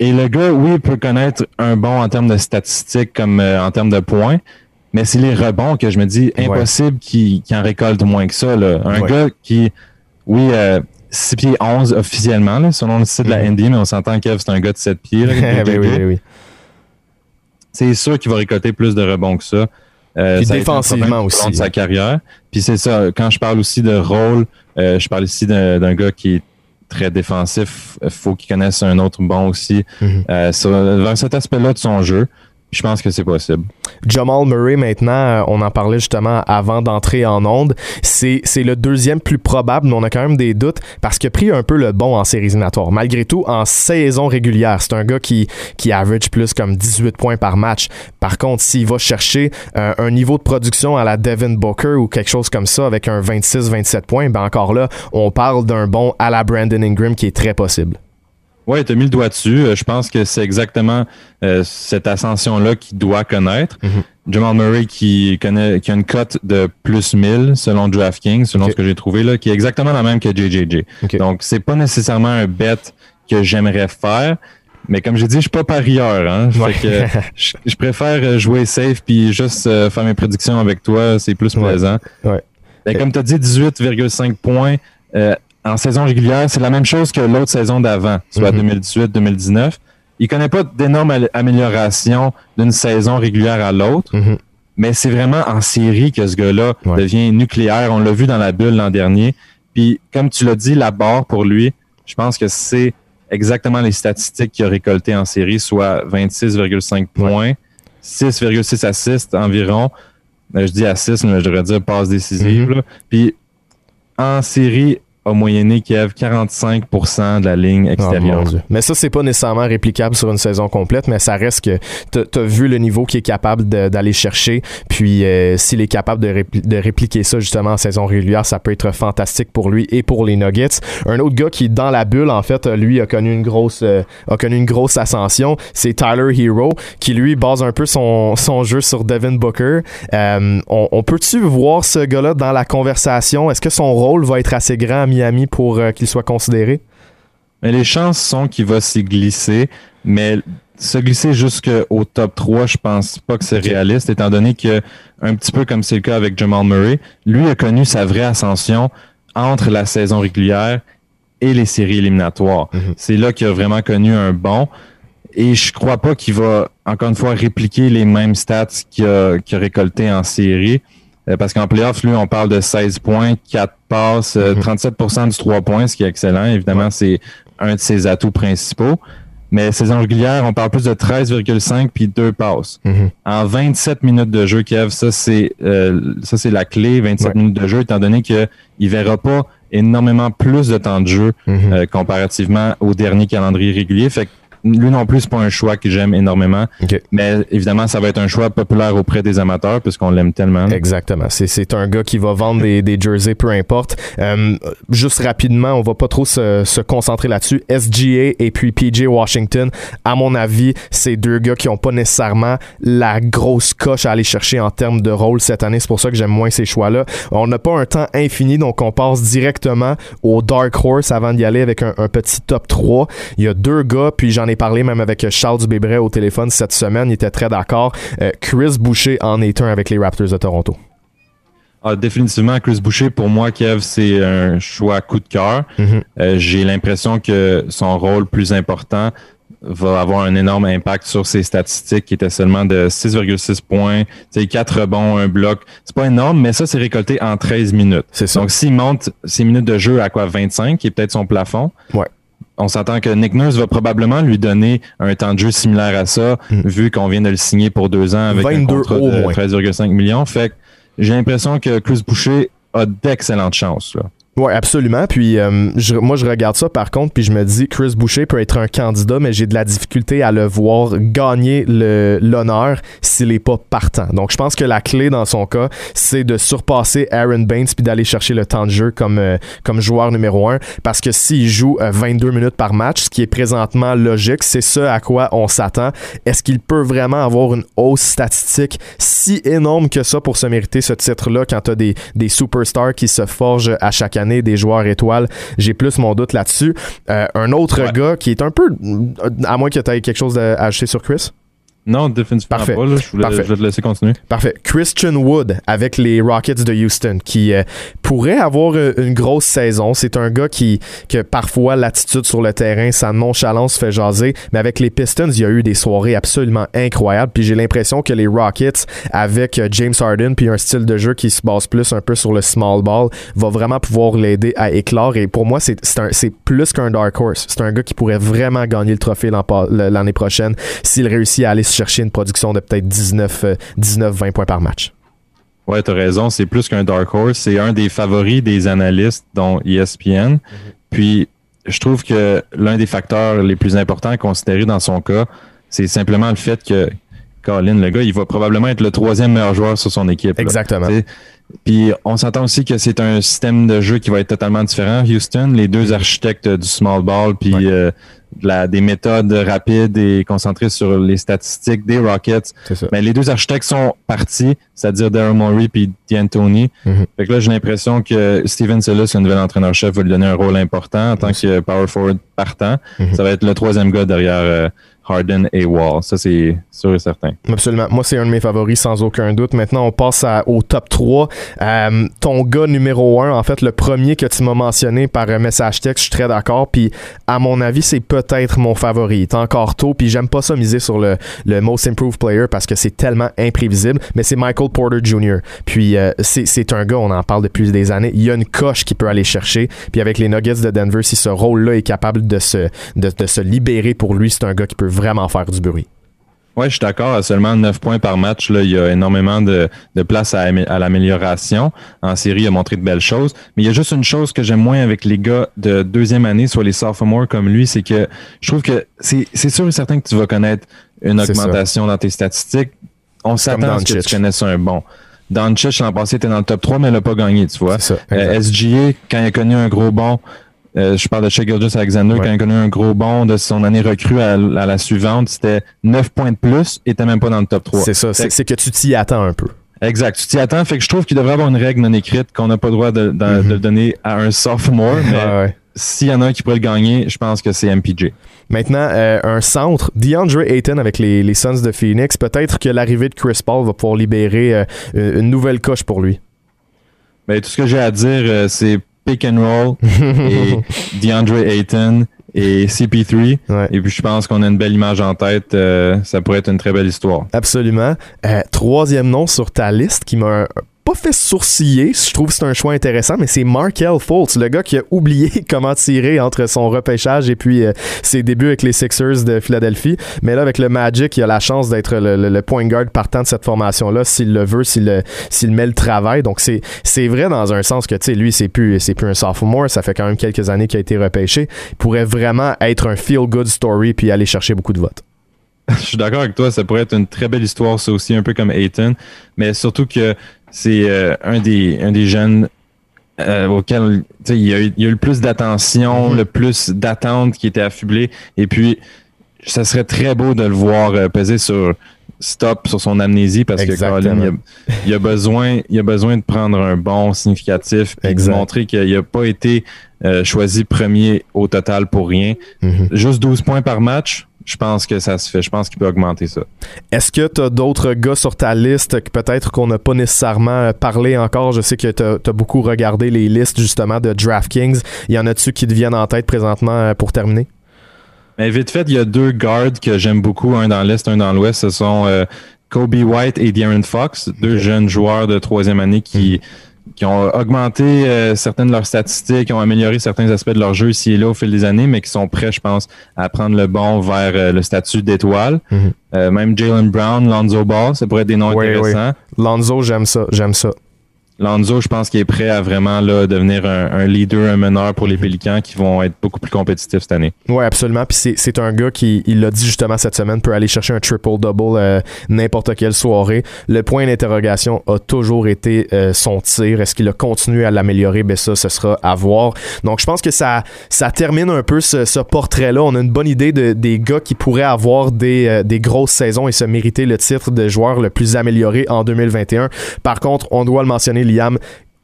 Et le gars, oui, peut connaître un bon en termes de statistiques comme euh, en termes de points, mais c'est les rebonds que je me dis impossible qu'il en récolte moins que ça. Là. Un gars qui, oui, euh, 6 pieds 11 officiellement, selon le site de la NBA, mhm. mais on s'entend que c'est un gars de 7 pieds. Ben c'est sûr qu'il va récolter plus de rebonds que ça. Euh, défensivement aussi. De sa carrière. Puis c'est ça, quand je parle aussi de rôle, euh, je parle ici d'un gars qui est très défensif. Il faut qu'il connaisse un autre bon aussi. Mhm. Euh, vers cet aspect-là de son jeu. Je pense que c'est possible. Jamal Murray, maintenant, euh, on en parlait justement avant d'entrer en onde. C'est, c'est le deuxième plus probable, mais on a quand même des doutes parce qu'il a pris un peu le bon en séries éliminatoires. Malgré tout, en saison régulière, c'est un gars qui, qui average plus comme 18 points par match. Par contre, s'il va chercher euh, un niveau de production à la Devin Booker ou quelque chose comme ça avec un 26-27 points, ben encore là, on parle d'un bon à la Brandon Ingram qui est très possible. Oui, tu as mis le doigt dessus. Euh, je pense que c'est exactement euh, cette ascension-là qu'il doit connaître. Mhm. Jamal Murray qui connaît qui a une cote de plus 1000 selon DraftKings, selon ce que j'ai trouvé, là, qui est exactement la même que JJJ. Donc, c'est pas nécessairement un bet que j'aimerais faire. Mais comme j'ai dit, je suis pas parieur. Hein? que, je, préfère jouer safe puis juste euh, faire mes prédictions avec toi. C'est plus plaisant. Ouais. Ben, comme tu as dit, 18,5 points en saison régulière, c'est la même chose que l'autre saison d'avant, soit 2018-2019. Mhm. Il connaît pas d'énormes améliorations d'une saison régulière à l'autre, mhm. mais c'est vraiment en série que ce gars-là devient nucléaire. On l'a vu dans la bulle l'an dernier. Puis, comme tu l'as dit, la barre pour lui, je pense que c'est exactement les statistiques qu'il a récoltées en série, soit 26,5 points, 6,6 assists environ. Euh, je dis assists, mais je devrais dire passe décisive. Mhm. Puis, en série, a moyenné Kiev 45% de la ligne ah, extérieure. mais ça, c'est pas nécessairement réplicable sur une saison complète, mais ça reste que tu as vu le niveau qu'il est capable d'aller chercher. Puis euh, s'il est capable de, de, répliquer ça justement en saison régulière, ça peut être fantastique pour lui et pour les Nuggets. Un autre gars qui, dans la bulle, en fait, lui, a connu une grosse, euh, a connu une grosse ascension, c'est Tyler Hero, qui lui base un peu son, son jeu sur Devin Booker. Euh, on, on peut-tu voir ce gars-là dans la conversation? Est-ce que son rôle va être assez grand Miami pour euh, qu'il soit considéré? Mais les chances sont qu'il va s'y glisser, mais se glisser jusqu'au top 3, je pense pas que c'est réaliste, étant donné que, un petit peu comme c'est le cas avec Jamal Murray, lui a connu sa vraie ascension entre la saison régulière et les séries éliminatoires. Mhm. C'est là qu'il a vraiment connu un bon. Et je crois pas qu'il va, encore une fois, répliquer les mêmes stats qu'il a, qu a récolté en série. Euh, parce qu'en playoff, lui, on parle de 16 points, 4 passes, 37 euh, mhm. du 3 points, ce qui est excellent. Évidemment, c'est un de ses atouts principaux. Mais saison régulière, on parle plus de 13,5 puis 2 passes. Mhm. En 27 minutes de jeu, Kev, ça c'est euh, ça c'est la clé, 27 minutes de jeu, étant donné qu'il ne verra pas énormément plus de temps de jeu mhm. comparativement au dernier calendrier régulier. Fait lui non plus, c'est pas un choix que j'aime énormément. Mais évidemment, ça va être un choix populaire auprès des amateurs puisqu'on l'aime tellement. Exactement. C'est un gars qui va vendre des, des jerseys, peu importe. Euh, juste rapidement, on va pas trop se, se concentrer là-dessus. SGA et puis PJ Washington, à mon avis, c'est deux gars qui ont pas nécessairement la grosse coche à aller chercher en termes de rôle cette année. C'est pour ça que j'aime moins ces choix-là. On n'a pas un temps infini, donc on passe directement au Dark Horse avant d'y aller avec un, petit top 3. Il y a deux gars, puis j'en ai parlé même avec Charles Dubébret au téléphone cette semaine. Il était très d'accord. Euh, Chris Boucher en est un avec les Raptors de Toronto. Ah, définitivement, Chris Boucher, pour moi, Kev, c'est un choix coup de cœur. Mm-hmm. Euh, j'ai l'impression que son rôle plus important va avoir un énorme impact sur ses statistiques qui étaient seulement de 6,6 points, 4 rebonds, un bloc. C'est pas énorme, mais ça, c'est récolté en 13 minutes. C'est ça. Donc, s'il monte ses minutes de jeu à quoi 25, qui est peut-être son plafond, ouais. On s'attend que Nick Nurse va probablement lui donner un temps de jeu similaire à ça, hmm. vu qu'on vient de le signer pour deux ans avec un contrat de 13,5 millions. Fait que j'ai l'impression que Chris Boucher a d'excellentes chances. Là. Oui, absolument. Puis euh, moi, je regarde ça par contre, puis je me dis, Chris Boucher peut être un candidat, mais j'ai de la difficulté à le voir gagner l'honneur s'il n'est pas partant. Donc, je pense que la clé dans son cas, c'est de surpasser Aaron Baines puis d'aller chercher le temps de jeu comme, euh, comme joueur numéro un. Parce que s'il joue 22 euh, minutes par match, ce qui est présentement logique, c'est ce à quoi on s'attend. Est-ce qu'il peut vraiment avoir une hausse statistique si énorme que ça pour se mériter ce titre-là quand tu as des, des superstars qui se forgent à chaque année? Des joueurs étoiles. J'ai plus mon doute là-dessus. Euh, un autre gars qui est un peu, à moins que tu aies quelque chose à ajouter sur Chris? Non, définitivement Parfait. pas. Je, voulais, vais te laisser continuer. Parfait. Christian Wood avec les Rockets de Houston qui euh, pourrait avoir euh, une grosse saison. C'est un gars qui que parfois l'attitude sur le terrain, sa nonchalance fait jaser. Mais avec les Pistons, il y a eu des soirées absolument incroyables. Puis j'ai l'impression que les Rockets, avec euh, James Harden puis un style de jeu qui se base plus un peu sur le small ball, va vraiment pouvoir l'aider à éclore. Et pour moi, c'est plus qu'un dark horse. C'est un gars qui pourrait vraiment gagner le trophée l'année prochaine s'il réussit à aller chercher une production de peut-être 19, 19, 20 points par match. Ouais, as raison. C'est plus qu'un dark horse. C'est un des favoris des analystes, dont ESPN. Mm-hmm. Puis, je trouve que l'un des facteurs les plus importants à considérer dans son cas, c'est simplement le fait que Colin, le gars, il va probablement être le troisième meilleur joueur sur son équipe. Exactement. Puis on s'entend aussi que c'est un système de jeu qui va être totalement différent. Houston, les deux architectes du small ball, puis euh, des méthodes rapides et concentrées sur les statistiques des Rockets. Mais les deux architectes sont partis, c'est-à-dire Daryl Morey puis D'Antoni. Mm Fait que là, j'ai l'impression que Steven Silas, le nouvel entraîneur-chef, va lui donner un rôle important en tant que power forward partant. Mhm. Ça va être le troisième gars derrière euh, Harden et Wall. Ça, c'est sûr et certain. Absolument. Moi, c'est un de mes favoris, sans aucun doute. Maintenant, on passe au top 3. Euh, ton gars numéro 1, en fait, le premier que tu m'as mentionné par un message texte, je suis très d'accord. Puis, à mon avis, c'est peut-être mon favori. Il encore tôt, puis j'aime pas ça miser sur le, le Most Improved Player parce que c'est tellement imprévisible. Mais c'est Michael Porter Jr. Puis, euh, c'est un gars, on en parle depuis des années. Il y a une coche qui peut aller chercher. Puis, avec les Nuggets de Denver, si ce rôle-là est capable de se, de, de se libérer pour lui, c'est un gars qui peut vraiment faire du bruit. Oui, je suis d'accord. À seulement 9 points par match, là, il y a énormément de, place à, l'amélioration. En série, il a montré de belles choses. Mais il y a juste une chose que j'aime moins avec les gars de deuxième année, soit les sophomores comme lui, c'est que je trouve que c'est sûr et certain que tu vas connaître une augmentation dans tes statistiques. On s'attend à ce que tu connaisses un bon. Doncic, l'an passé, était dans le top 3, mais il n'a pas gagné, tu vois. Euh, SGA, quand il a connu un gros bon, euh, je parle de Shea Gilgis Alexander il a connu un gros bond de son année recrue à, la suivante. C'était 9 points de plus et t'es même pas dans le top 3. C'est ça, c'est que tu t'y attends un peu. Exact, tu t'y attends. Fait que je trouve qu'il devrait avoir une règle non écrite qu'on n'a pas le droit de, de, mm-hmm. donner à un sophomore. Mais s'il y en a un qui pourrait le gagner, je pense que c'est MPJ. Maintenant, euh, un centre, DeAndre Ayton avec les, les Suns de Phoenix. Peut-être que l'arrivée de Chris Paul va pouvoir libérer euh, une nouvelle coche pour lui. Ben, tout ce que j'ai à dire, c'est pick and roll et DeAndre Ayton et CP3. Et puis je pense qu'on a une belle image en tête. Euh, ça pourrait être une très belle histoire. Absolument. Euh, troisième nom sur ta liste qui m'a pas fait sourciller. Je trouve que c'est un choix intéressant, mais c'est Markel Fultz, le gars qui a oublié comment tirer entre son repêchage et puis euh, ses débuts avec les Sixers de Philadelphie. Mais là, avec le Magic, il a la chance d'être le, point guard partant de cette formation-là, s'il le veut, s'il, met le travail. Donc, c'est, c'est vrai dans un sens que, tu sais, lui, c'est plus, c'est plus un sophomore. Ça fait quand même quelques années qu'il a été repêché. Il pourrait vraiment être un feel-good story puis aller chercher beaucoup de votes. Je suis d'accord avec toi, ça pourrait être une très belle histoire, ça aussi, un peu comme Ayton, mais surtout que c'est euh, un, des, un des jeunes euh, auquel il y, a eu, il y a eu le plus d'attention, mm-hmm. le plus d'attente qui était affublé. Et puis, ça serait très beau de le voir euh, peser sur stop sur son amnésie parce que Colin, il a, besoin, il a besoin de prendre un bon significatif et de montrer qu'il n'a pas été choisi premier au total pour rien. Mm-hmm. Juste 12 points par match, je pense que ça se fait. Je pense qu'il peut augmenter ça. Est-ce que tu as d'autres gars sur ta liste que peut-être qu'on n'a pas nécessairement parlé encore? Je sais que tu as, beaucoup regardé les listes justement de DraftKings. Y en a-tu qui te viennent en tête présentement euh, pour terminer? Mais vite fait, il y a deux guards que j'aime beaucoup, un dans l'Est, un dans l'Ouest. Ce sont euh, Kobe White et De'Aaron Fox, deux jeunes joueurs de troisième année qui... Mm qui ont augmenté euh, certaines de leurs statistiques, qui ont amélioré certains aspects de leur jeu ici et là au fil des années, mais qui sont prêts, je pense, à prendre le bon vers euh, le statut d'étoile. Mhm. Euh, même Jalen Brown, Lonzo Ball, ça pourrait être des noms intéressants. Lonzo, j'aime ça, j'aime ça. Lonzo, je pense qu'il est prêt à vraiment là, devenir un, leader, un meneur pour les mhm. Pélicans qui vont être beaucoup plus compétitifs cette année. Oui, absolument. Puis c'est un gars qui, il l'a dit justement cette semaine, peut aller chercher un triple-double euh, n'importe quelle soirée. Le point d'interrogation a toujours été euh, son tir. Est-ce qu'il a continué à l'améliorer? Ben ça, ce sera à voir. Donc je pense que ça, ça termine un peu ce, portrait-là. On a une bonne idée de, des gars qui pourraient avoir des, euh, des grosses saisons et se mériter le titre de joueur le plus amélioré en 2021. Par contre, on doit le mentionner,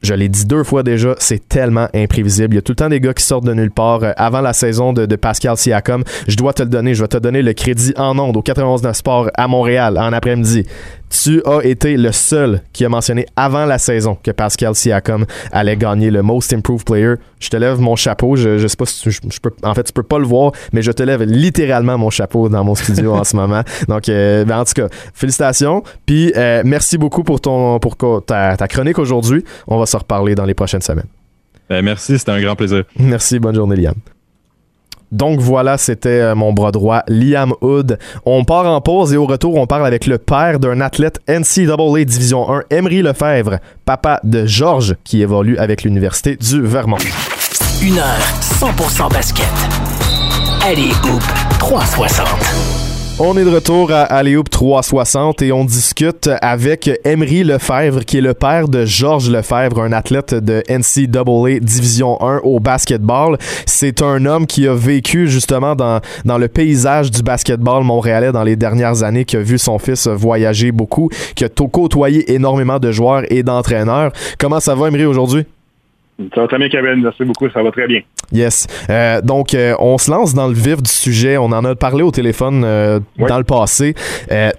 Je l'ai dit deux fois déjà, c'est tellement imprévisible. Il y a tout le temps des gars qui sortent de nulle part. Euh, avant la saison de, Pascal Siakam, je dois te le donner, je vais te donner le crédit en ondes au 91 Sport à Montréal en après-midi tu as été le seul qui a mentionné avant la saison que Pascal Siakam allait gagner le Most Improved Player. Je te lève mon chapeau. Je, je sais pas si je, peux, en fait, tu peux pas le voir, mais je te lève littéralement mon chapeau dans mon studio en ce moment. Donc, euh, ben, en tout cas, félicitations. Puis, euh, merci beaucoup pour ton, pour ta, ta chronique aujourd'hui. On va se reparler dans les prochaines semaines. Ben, merci, c'était un grand plaisir. Merci, bonne journée, Liam. Donc voilà, c'était euh, mon bras droit, Liam Hood. On part en pause et au retour, on parle avec le père d'un athlète NCAA Division 1, Emery Lefebvre, papa de Georges, qui évolue avec l'Université du Vermont. Une heure 100% basket. Allez, Hoop 360. On est de retour à Aléoupe 360 et on discute avec Emery Lefebvre, qui est le père de Georges Lefebvre, un athlète de NCAA Division 1 au basketball. C'est un homme qui a vécu justement dans, dans le paysage du basketball montréalais dans les dernières années, qui a vu son fils voyager beaucoup, qui a côtoyé énormément de joueurs et d'entraîneurs. Comment ça va, Emery, aujourd'hui? Ça va très bien, Kevin. Merci beaucoup. Ça va très bien. Yes. Euh, donc, euh, on se lance dans le vif du sujet. On en a parlé au téléphone euh, dans le passé.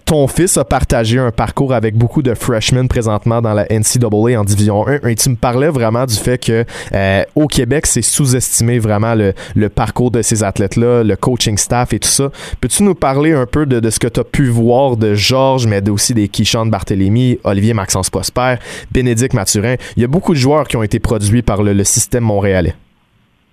ton fils a partagé un parcours avec beaucoup de freshmen présentement dans la NCAA en Division 1. Et tu me parlais vraiment du fait que au Québec, c'est sous-estimé vraiment le, le, parcours de ces athlètes-là, le coaching staff et tout ça. Peux-tu nous parler un peu de, de ce que tu as pu voir de Georges, mais aussi des Kishan Barthélémy, Olivier Maxence Prosper, Bénédicte Mathurin? Il y a beaucoup de joueurs qui ont été produits par le, le système montréalais.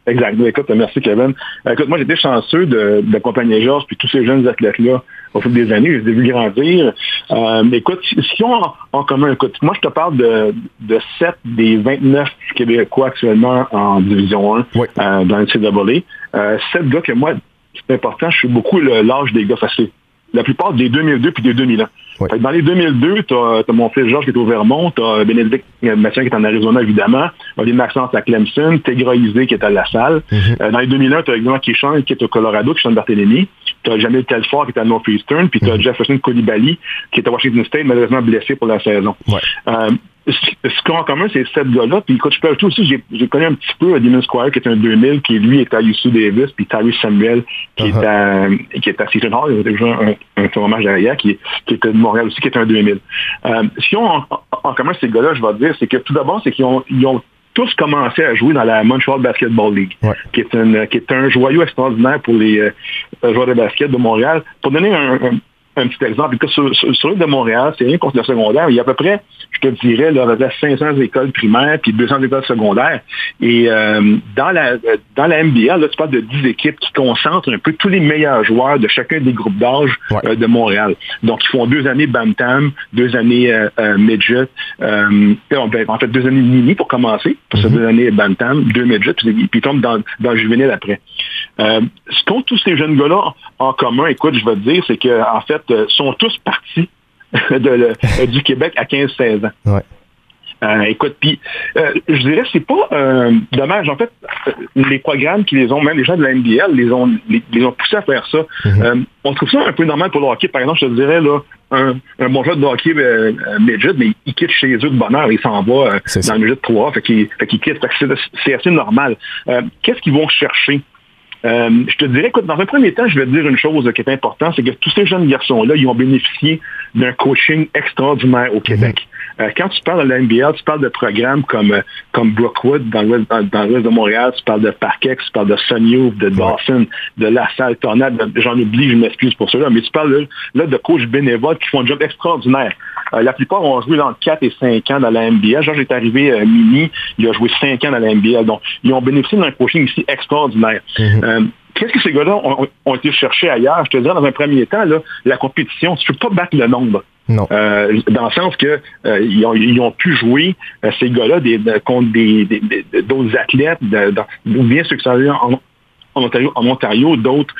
Exact. Écoute, merci Kevin. Euh, écoute, moi j'étais chanceux d'accompagner Georges puis tous ces jeunes athlètes-là au fil des années. Je les ai vus grandir. Euh, écoute, si on en commun, écoute, moi je te parle de, de 7 des 29 Québécois actuellement en Division 1 euh, dans le CWA. Euh, 7 gars que moi, c'est important, je suis beaucoup l'âge des gars faciles. La plupart des 2002 puis des 2001. Dans les 2002, tu as, mon fils Georges qui est au Vermont, tu as Bénédicte Mathieu qui est en Arizona, évidemment, Olivier Maxence à Clemson, Tegra Isé qui est à La Salle. Mm-hmm. Euh, dans les 2001, tu as également Kishan qui est au Colorado, Kishan Barthélémy. Tu as Jamil Telfort qui est à Northeastern, puis tu as mm-hmm. Jefferson Koulibaly qui est à Washington State, malheureusement blessé pour la saison. Euh, ce qu'on a en commun, c'est sept gars-là. Puis écoute, je peux ajouter aussi, j'ai connu un petit peu Demon Squire, qui est un 2000, qui lui est à UC Davis, puis Tyree Samuel, qui est uh-huh. à qui est à Seton Hall, il a déjà un, un tournage derrière, qui, qui est de Montréal aussi, qui est un 2000. Euh, ce qu'ils ont en, commun, ces gars-là, je vais te dire, c'est que tout d'abord, c'est qu'ils ont, ils ont tous commencé à jouer dans la Montreal Basketball League, qui, est un, qui est un joyau extraordinaire pour les euh, joueurs de basket de Montréal. Pour donner un, un petit exemple. Sur, sur, l'île de Montréal, c'est rien contre le secondaire, il y a à peu près, je te dirais, là, à 500 écoles primaires puis 200 écoles secondaires. Et euh, dans la dans la MBA, là, tu parles de 10 équipes qui concentrent un peu tous les meilleurs joueurs de chacun des groupes d'âge euh, de Montréal. Donc, ils font deux années Bantam, deux années euh, euh Midget, en fait, deux années mini pour commencer, pour ces mm-hmm. deux années Bantam, deux Midget, puis ils tombent dans, dans le juvénile après. ce qu'ont tous ces jeunes gars-là en commun, écoute, je vais te dire, c'est qu'en fait, euh, sont tous partis de, du Québec à 15-16 ans. Euh, écoute, puis euh, je dirais c'est pas dommage. En fait, les programmes qui les ont, même les gens de la NBL, les ont les, ont poussés à faire ça. Mm-hmm. on trouve ça un peu normal pour le hockey. Par exemple, je te dirais là, un, un bon joueur de hockey midget, mais il quitte chez eux de bonheur, il s'en va dans le midget 3, fait qu'il quitte. c'est assez normal. Qu'est-ce qu'ils vont chercher? Euh, je te dirais, écoute, dans un premier temps, je vais te dire une chose qui est importante, c'est que tous ces jeunes garçons-là, ils ont bénéficié d'un coaching extraordinaire au Québec. Euh, quand tu parles de la NBL, tu parles de programmes comme, euh, comme Brookwood dans l'ouest dans, de Montréal, tu parles de Parkex, tu parles de Sunny de Dawson, de La Salle Tornade, j'en oublie, je m'excuse pour cela, mais tu parles là, de coachs bénévoles qui font un job extraordinaire. la plupart ont joué dans 4 et 5 ans dans la NBL. Georges est arrivé mini, il a joué 5 ans dans la NBL. Donc, ils ont bénéficié d'un coaching ici extraordinaire. Mm-hmm. Qu'est-ce que ces gars-là ont, été cherchés ailleurs? Je te dirais, dans un premier temps, là, la compétition, tu ne peux pas battre le nombre. Non. Euh, dans le sens que euh, ils, ont, pu jouer euh, ces gars-là des, contre des, d'autres athlètes, ou bien ceux qui sont allés en, Ontario, en Ontario d'autres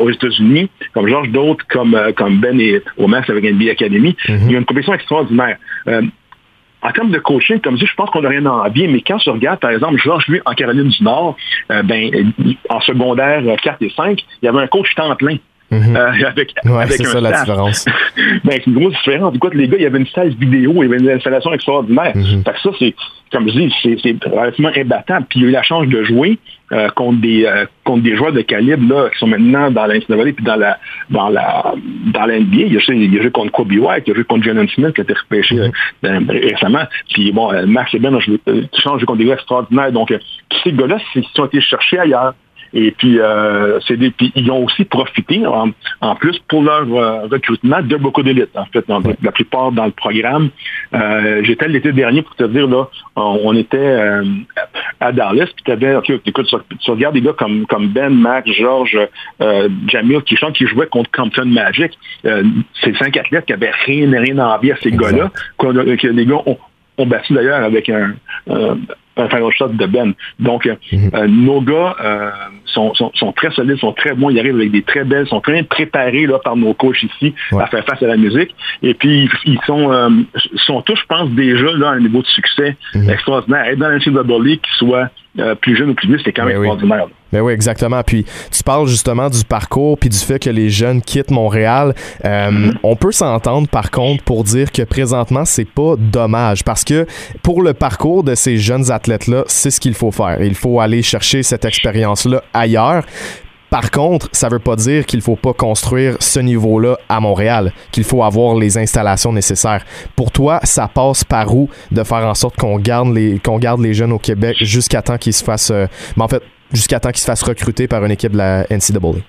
aux États-Unis, comme Georges, d'autres comme, comme Ben et Omas avec NBA Academy. Mm-hmm. Il y a une compétition extraordinaire en termes de coaching, comme je je pense qu'on n'a rien à envier, mais quand tu regardes, par exemple, Georges, lui, en Caroline du Nord, ben, en secondaire 4 et 5, il y avait un coach temps plein. Mhm. Euh, avec, c'est ça la différence. ben, c'est une grosse différence. Écoute, les gars, il y avait une salle vidéo, il y avait une installation extraordinaire. Mhm. Fait que ça, c'est, comme je dis, c'est, relativement imbattable. Puis il a eu la chance de jouer euh, contre des euh, contre des joueurs de calibre là, qui sont maintenant dans l'NCAA puis dans la dans la dans l'NBA. Il, il a joué contre Kobe White, il a joué contre Jalen Smith qui a été repêché mhm. récemment. Puis bon, Max et Ben ont joué, contre des gars extraordinaires. Donc, ces gars-là, ils ont été cherchés ailleurs. Et puis, euh, c'est des, ils ont aussi profité, en, plus, pour leur euh, recrutement de beaucoup d'élites. En fait, la plupart dans le programme. Euh, J'étais l'été dernier pour te dire, là, on, était à Dallas, puis tu avais, écoute, tu, regardes des gars comme, comme Ben, Max, Georges, euh, Jamil, qui chantent, qui jouaient contre Compton Magic. c'est cinq athlètes qui avaient rien, rien envie à ces gars-là. Que les gars ont, ont battu d'ailleurs avec un, un final shot de Ben. Donc, euh, mhm. euh, nos gars euh, sont, sont, très solides, sont très bons. Ils arrivent avec des très belles, sont très bien préparés là, par nos coachs ici à faire face à la musique. Et puis, ils sont, sont tous, je pense, déjà là, à un niveau de succès mhm. extraordinaire. Être dans l'NCAA, qui soit plus jeune ou plus vieux, c'est quand même extraordinaire. Ben oui, exactement. Puis tu parles justement du parcours puis du fait que les jeunes quittent Montréal. Euh. On peut s'entendre par contre pour dire que présentement c'est pas dommage parce que pour le parcours de ces jeunes athlètes là, c'est ce qu'il faut faire. Il faut aller chercher cette expérience là ailleurs. Par contre, ça veut pas dire qu'il faut pas construire ce niveau-là à Montréal, qu'il faut avoir les installations nécessaires. Pour toi, ça passe par où de faire en sorte qu'on garde les qu'on garde les jeunes au Québec jusqu'à temps qu'ils se fassent euh, mais en fait, jusqu'à temps qu'il se fasse recruter par une équipe de la NCAA?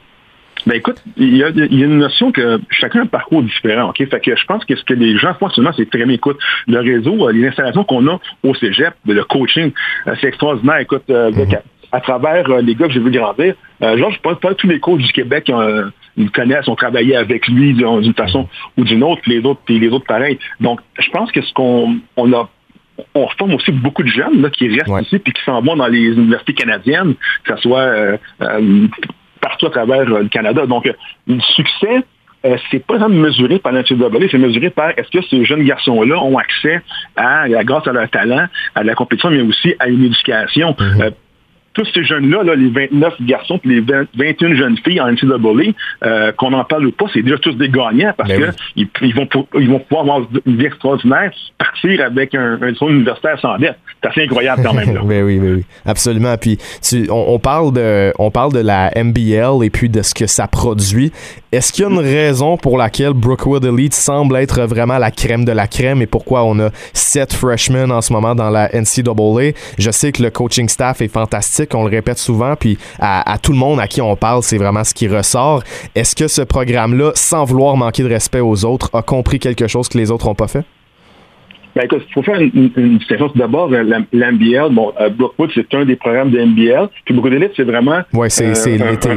Ben écoute, il y, a, une notion que chacun a un parcours différent, ok? Fait que je pense que ce que les gens font seulement, c'est très bien. Écoute, le réseau, euh, les installations qu'on a au cégep, le coaching, euh, c'est extraordinaire. Écoute, euh, mm-hmm. à, travers les gars que j'ai vu grandir, genre, je pense pas tous les coachs du Québec ils connaissent, ont travaillé avec lui d'une façon ou d'une autre, les autres, puis les autres pareils. Donc, je pense que ce qu'on on a on forme aussi beaucoup de jeunes là, qui restent ici puis qui s'en vont dans les universités canadiennes, que ce soit euh, euh, partout à travers euh, le Canada. Donc, le succès, c'est pas mesuré par l'NCAA, c'est mesuré par est-ce que ces jeunes garçons-là ont accès à, grâce à leur talent, à la compétition, mais aussi à une éducation. Mm-hmm tous ces jeunes-là, là, les 29 garçons et les 21 jeunes filles en NCAA, euh, qu'on en parle ou pas, c'est déjà tous des gagnants parce qu'ils ben ils, vont ils vont pouvoir avoir une vie extraordinaire, partir avec un, un universitaire sans dette. C'est assez incroyable quand même. Là. Ben oui, oui, oui, absolument. Puis tu, on, parle de, on parle de la MBL et puis de ce que ça produit. Est-ce qu'il y a une raison pour laquelle Brookwood Elite semble être vraiment la crème de la crème et pourquoi on a sept freshmen en ce moment dans la NCAA? Je sais que le coaching staff est fantastique on le répète souvent, puis à, tout le monde à qui on parle, c'est vraiment ce qui ressort. Est-ce que ce programme-là, sans vouloir manquer de respect aux autres, a compris quelque chose que les autres n'ont pas fait? Ben écoute, il faut faire une, une. D'abord, l'NBL, bon, euh, Brookwood, c'est un des programmes de NBL. Puis beaucoup d'élite, c'est vraiment... Oui, c'est euh, l'été.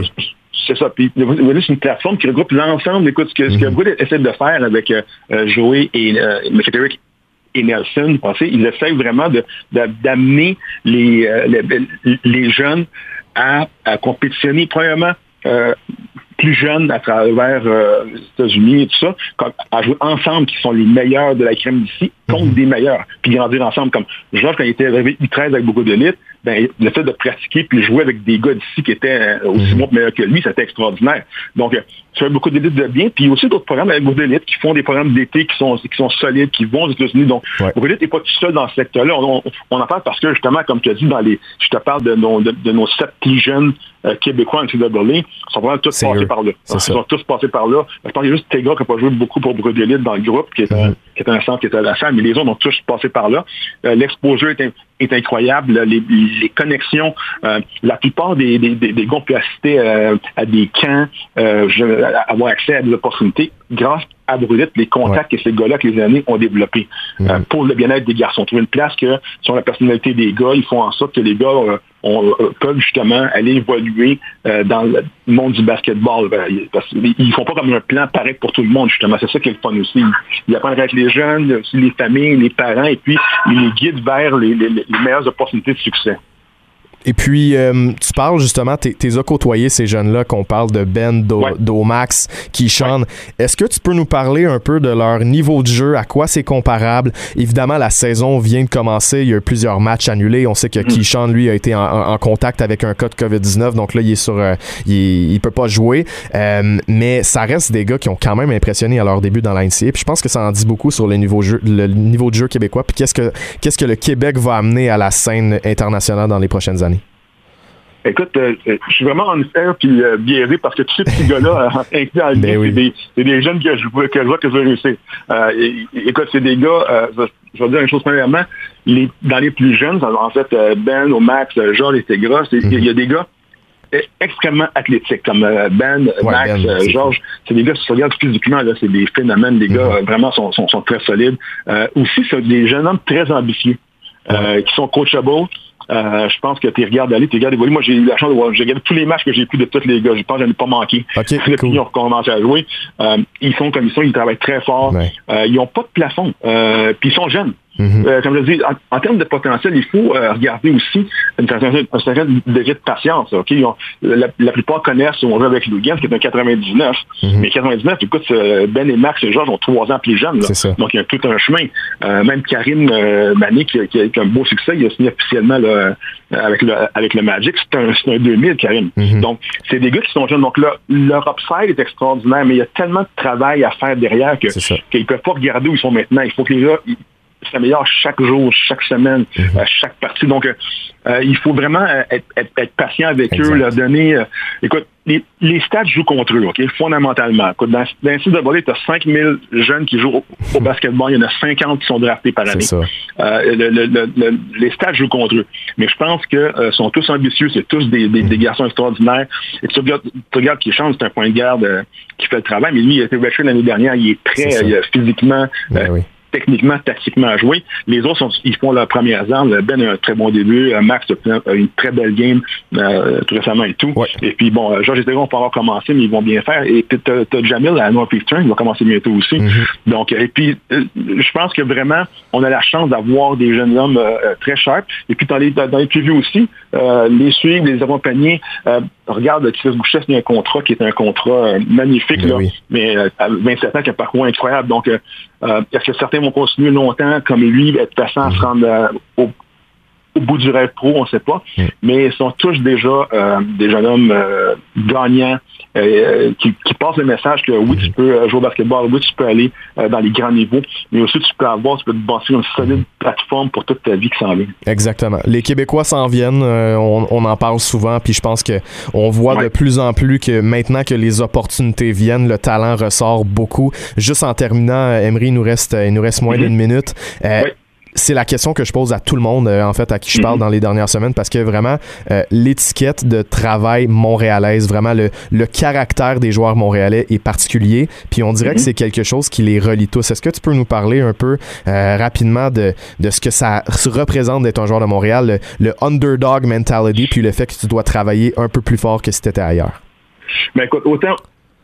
C'est ça. Puis c'est une plateforme qui regroupe l'ensemble. Écoute, ce que, mm -hmm. essaie de faire avec euh, euh Joey et euh, McKitterick Nelson, ils essaient vraiment d'amener de, les, les, les, jeunes à, à compétitionner. Premièrement, euh, plus jeunes à travers euh, les États-Unis et tout ça, à jouer ensemble, qui sont les meilleurs de la crème d'ici, contre mhm. des meilleurs, puis grandir ensemble. Comme Georges, quand il était arrivé U13 avec beaucoup d'élite, ben, le fait de pratiquer puis jouer avec des gars d'ici qui étaient euh, aussi mhm. bons meilleurs que lui, c'était extraordinaire. Donc, euh, ça fait beaucoup d'élites de bien. Puis il y a aussi d'autres programmes avec beaucoup d'élites qui font des programmes d'été qui sont, qui sont solides, qui vont aux États-Unis. Donc, ouais. beaucoup n'est pas tout seul dans ce secteur-là. On, en parle parce que, justement, comme tu as dit, dans les, je te parle de nos, de, nos sept plus jeunes euh, québécois en NCAA, ils sont vraiment tous passés par là. Ils sont tous passés par là. Je pense qu'il y a juste Tega qui n'a pas joué beaucoup pour beaucoup d'élite dans le groupe, qui est, un, qui est un centre qui était à la salle, mais les autres ont tous passé par là. Euh, L'exposure est, est incroyable. Les, les connexions, euh, la plupart des, des, des, ont assister euh, à des camps, euh, avoir accès à des opportunités grâce à Brunette, les contacts que ces gars-là, que les années, ont développés euh, pour le bien-être des garçons. Trouver une place que, sur la personnalité des gars, ils font en sorte que les gars euh, on, euh, peuvent justement aller évoluer dans le monde du basketball. Ben, parce, ils font pas comme un plan pareil pour tout le monde, justement. C'est ça qui est le fun aussi. Ils apprennent avec les jeunes, aussi les familles, les parents, et puis ils les guident vers les, les, les meilleures opportunités de succès. Et puis, euh, tu parles justement, tu as côtoyé ces jeunes-là qu'on parle de Ben, Domax, qui chantent. Est-ce que tu peux nous parler un peu de leur niveau de jeu, à quoi c'est comparable? Évidemment, la saison vient de commencer, il y a eu plusieurs matchs annulés. On sait que mm. lui, a été en, contact avec un cas de COVID-19, donc là, il est sur, euh, il, peut pas jouer. Euh, mais ça reste des gars qui ont quand même impressionné à leur début dans l'NCA. Puis je pense que ça en dit beaucoup sur le niveau, jeu, le niveau de jeu québécois. Puis qu'est-ce que, qu'est-ce que le Québec va amener à la scène internationale dans les prochaines années? Écoute, euh, euh, je suis vraiment en fer puis euh, biaisé parce que tous ces petits gars-là, ben c'est des, des, jeunes que je, que je vois que je veux réussir. écoute, c'est des gars, je vais dire une chose premièrement, les, dans les plus jeunes, en fait, Ben, Max, Georges et Tegra, il y a des gars extrêmement athlétiques, comme Ben, Max, ben, Georges. C'est des gars, si tu regardes physiquement, là, c'est des phénomènes. Les gars, mm-hmm. vraiment, sont, sont, sont, très solides. aussi, c'est des jeunes hommes très ambitieux, qui sont coachables, euh, je pense que tu regardes aller, tu regardes évoluer. Moi, j'ai eu la chance de voir, j'ai regardé tous les matchs que j'ai pu de tous les gars. Je pense que j'en ai pas manqué. Okay, Depuis cool. à jouer. Euh, ils sont comme ils sont, ils travaillent très fort. Euh, ils n'ont pas de plafond. Euh, puis ils sont jeunes. Mm-hmm. Euh, comme je dis, en, termes de potentiel, il faut euh, regarder aussi une certaine degré de patience. Ok, la, plupart connaissent, on joue avec Lugan, qui est un 99. Mm-hmm. Mais 99, écoute, Ben et Max et Georges ont trois ans plus jeunes. Donc, il y a tout un chemin. Euh, même Karim Mané, qui, qui, a un beau succès, il a signé officiellement là, avec, le, avec le Magic. C'est un, un 2000, Karim. Mm-hmm. Donc, c'est des gars qui sont jeunes. Donc, là, leur upside est extraordinaire, mais il y a tellement de travail à faire derrière que qu'ils ne peuvent pas regarder où ils sont maintenant. Il faut que les gars s'améliore chaque jour, chaque semaine, mhm. chaque partie. Donc, euh, euh, il faut vraiment être, être, patient avec eux, leur donner... Euh, écoute, les, les stats jouent contre eux, OK, fondamentalement. Écoute, dans, dans le de tu as 5000 jeunes qui jouent au, basketball. Il y en a 50 qui sont draftés par année. Euh, le, le, les stats jouent contre eux. Mais je pense que sont tous ambitieux. C'est tous des, des, des, garçons extraordinaires. Et tu regardes, tu regardes qui change, c'est un point de garde qui fait le travail. Mais lui, il a été l'année dernière. Il est prêt physiquement. Ben oui techniquement, tactiquement à jouer. Les autres, sont, ils font leur première armes. Ben a un très bon début. Euh, Max a une très belle game euh, tout récemment et tout. Et puis, bon, euh, Georges et Théron vont pas avoir commencé, mais ils vont bien faire. Et puis, tu as, Jamil à Northeastern, il va commencer bientôt aussi. Mm-hmm. Donc, et puis, je pense que vraiment, on a la chance d'avoir des jeunes hommes très sharp. Et puis, dans les, dans les previews aussi, les suivre, les accompagner. Regarde, Chris Boucher, c'est un contrat qui est un contrat magnifique, ben là, mais à 27 ans, qui a un parcours incroyable. Donc, est-ce que certains vont continuer longtemps comme lui, être patient à se rendre euh, au, bout du rêve pro, on ne sait pas. Mm. Mais ils sont tous déjà euh, des jeunes hommes euh, gagnants qui, passent le message que oui, tu peux jouer au basketball, oui, tu peux aller dans les grands niveaux, mais aussi tu peux avoir, tu peux te bâtir une solide plateforme pour toute ta vie qui s'en vient. Exactement. Les Québécois s'en viennent, on, en parle souvent, puis je pense que on voit de plus en plus que maintenant que les opportunités viennent, le talent ressort beaucoup. Juste en terminant, Emery, il nous reste, il nous reste moins mm-hmm. d'une minute c'est la question que je pose à tout le monde, en fait, à qui je parle Mhm. dans les dernières semaines, parce que vraiment, euh, l'étiquette de travail montréalaise, vraiment le, le caractère des joueurs montréalais est particulier. Puis on dirait que Mhm. c'est quelque chose qui les relie tous. Est-ce que tu peux nous parler un peu euh, rapidement de, de ce que ça représente d'être un joueur de Montréal, le, le underdog mentality, puis le fait que tu dois travailler un peu plus fort que si tu étais ailleurs? Mais écoute, autant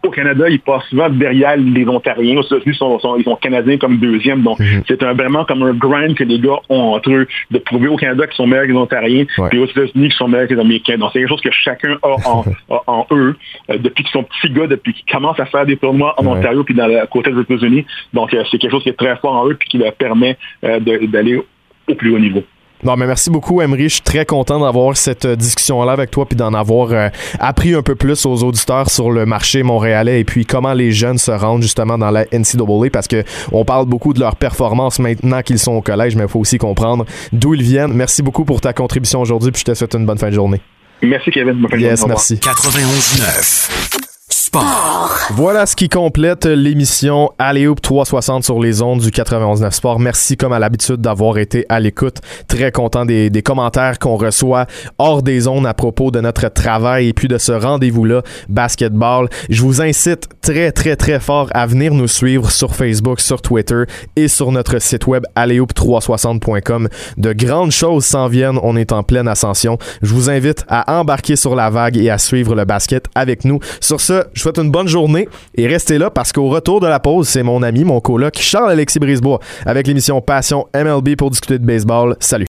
au Canada, ils passent souvent derrière les Ontariens. Aux États-Unis, ils sont, sont- ils sont Canadiens comme deuxième. Donc, Mhm. c'est vraiment comme un grind que les gars ont entre eux de prouver au Canada qu'ils sont meilleurs que les Ontariens, Ouais. puis aux États-Unis qu'ils sont meilleurs que les Américains. Donc, c'est quelque chose que chacun a en, a en eux euh, depuis qu'ils sont petits gars, depuis qu'ils commencent à faire des tournois en Ouais. Ontario puis dans la côté des États-Unis. Donc, euh, c'est quelque chose qui est très fort en eux puis qui leur permet euh, d'aller au plus haut niveau. Non, mais merci beaucoup, Emery. Je suis très content d'avoir cette euh, discussion-là avec toi puis d'en avoir euh, appris un peu plus aux auditeurs sur le marché montréalais et puis comment les jeunes se rendent justement dans la NCAA parce que on parle beaucoup de leur performance maintenant qu'ils sont au collège, mais il faut aussi comprendre d'où ils viennent. Merci beaucoup pour ta contribution aujourd'hui puis je te souhaite une bonne fin de journée. Merci, Kevin. Bonne fin de journée. Yes, merci. 91.9. Voilà ce qui complète l'émission Alley-Hoop 360 sur les ondes du 91.9 Sport. Merci comme à l'habitude d'avoir été à l'écoute. Très content des, commentaires qu'on reçoit hors des zones à propos de notre travail et puis de ce rendez-vous-là, basketball. Je vous incite très, très, très fort à venir nous suivre sur Facebook, sur Twitter et sur notre site web alleyhoop360.com. De grandes choses s'en viennent. On est en pleine ascension. Je vous invite à embarquer sur la vague et à suivre le basket avec nous. Sur ce, je souhaite une bonne journée et restez là parce qu'au retour de la pause, c'est mon ami, mon coloc, Charles-Alexis Brisebois avec l'émission Passion MLB pour discuter de baseball. Salut!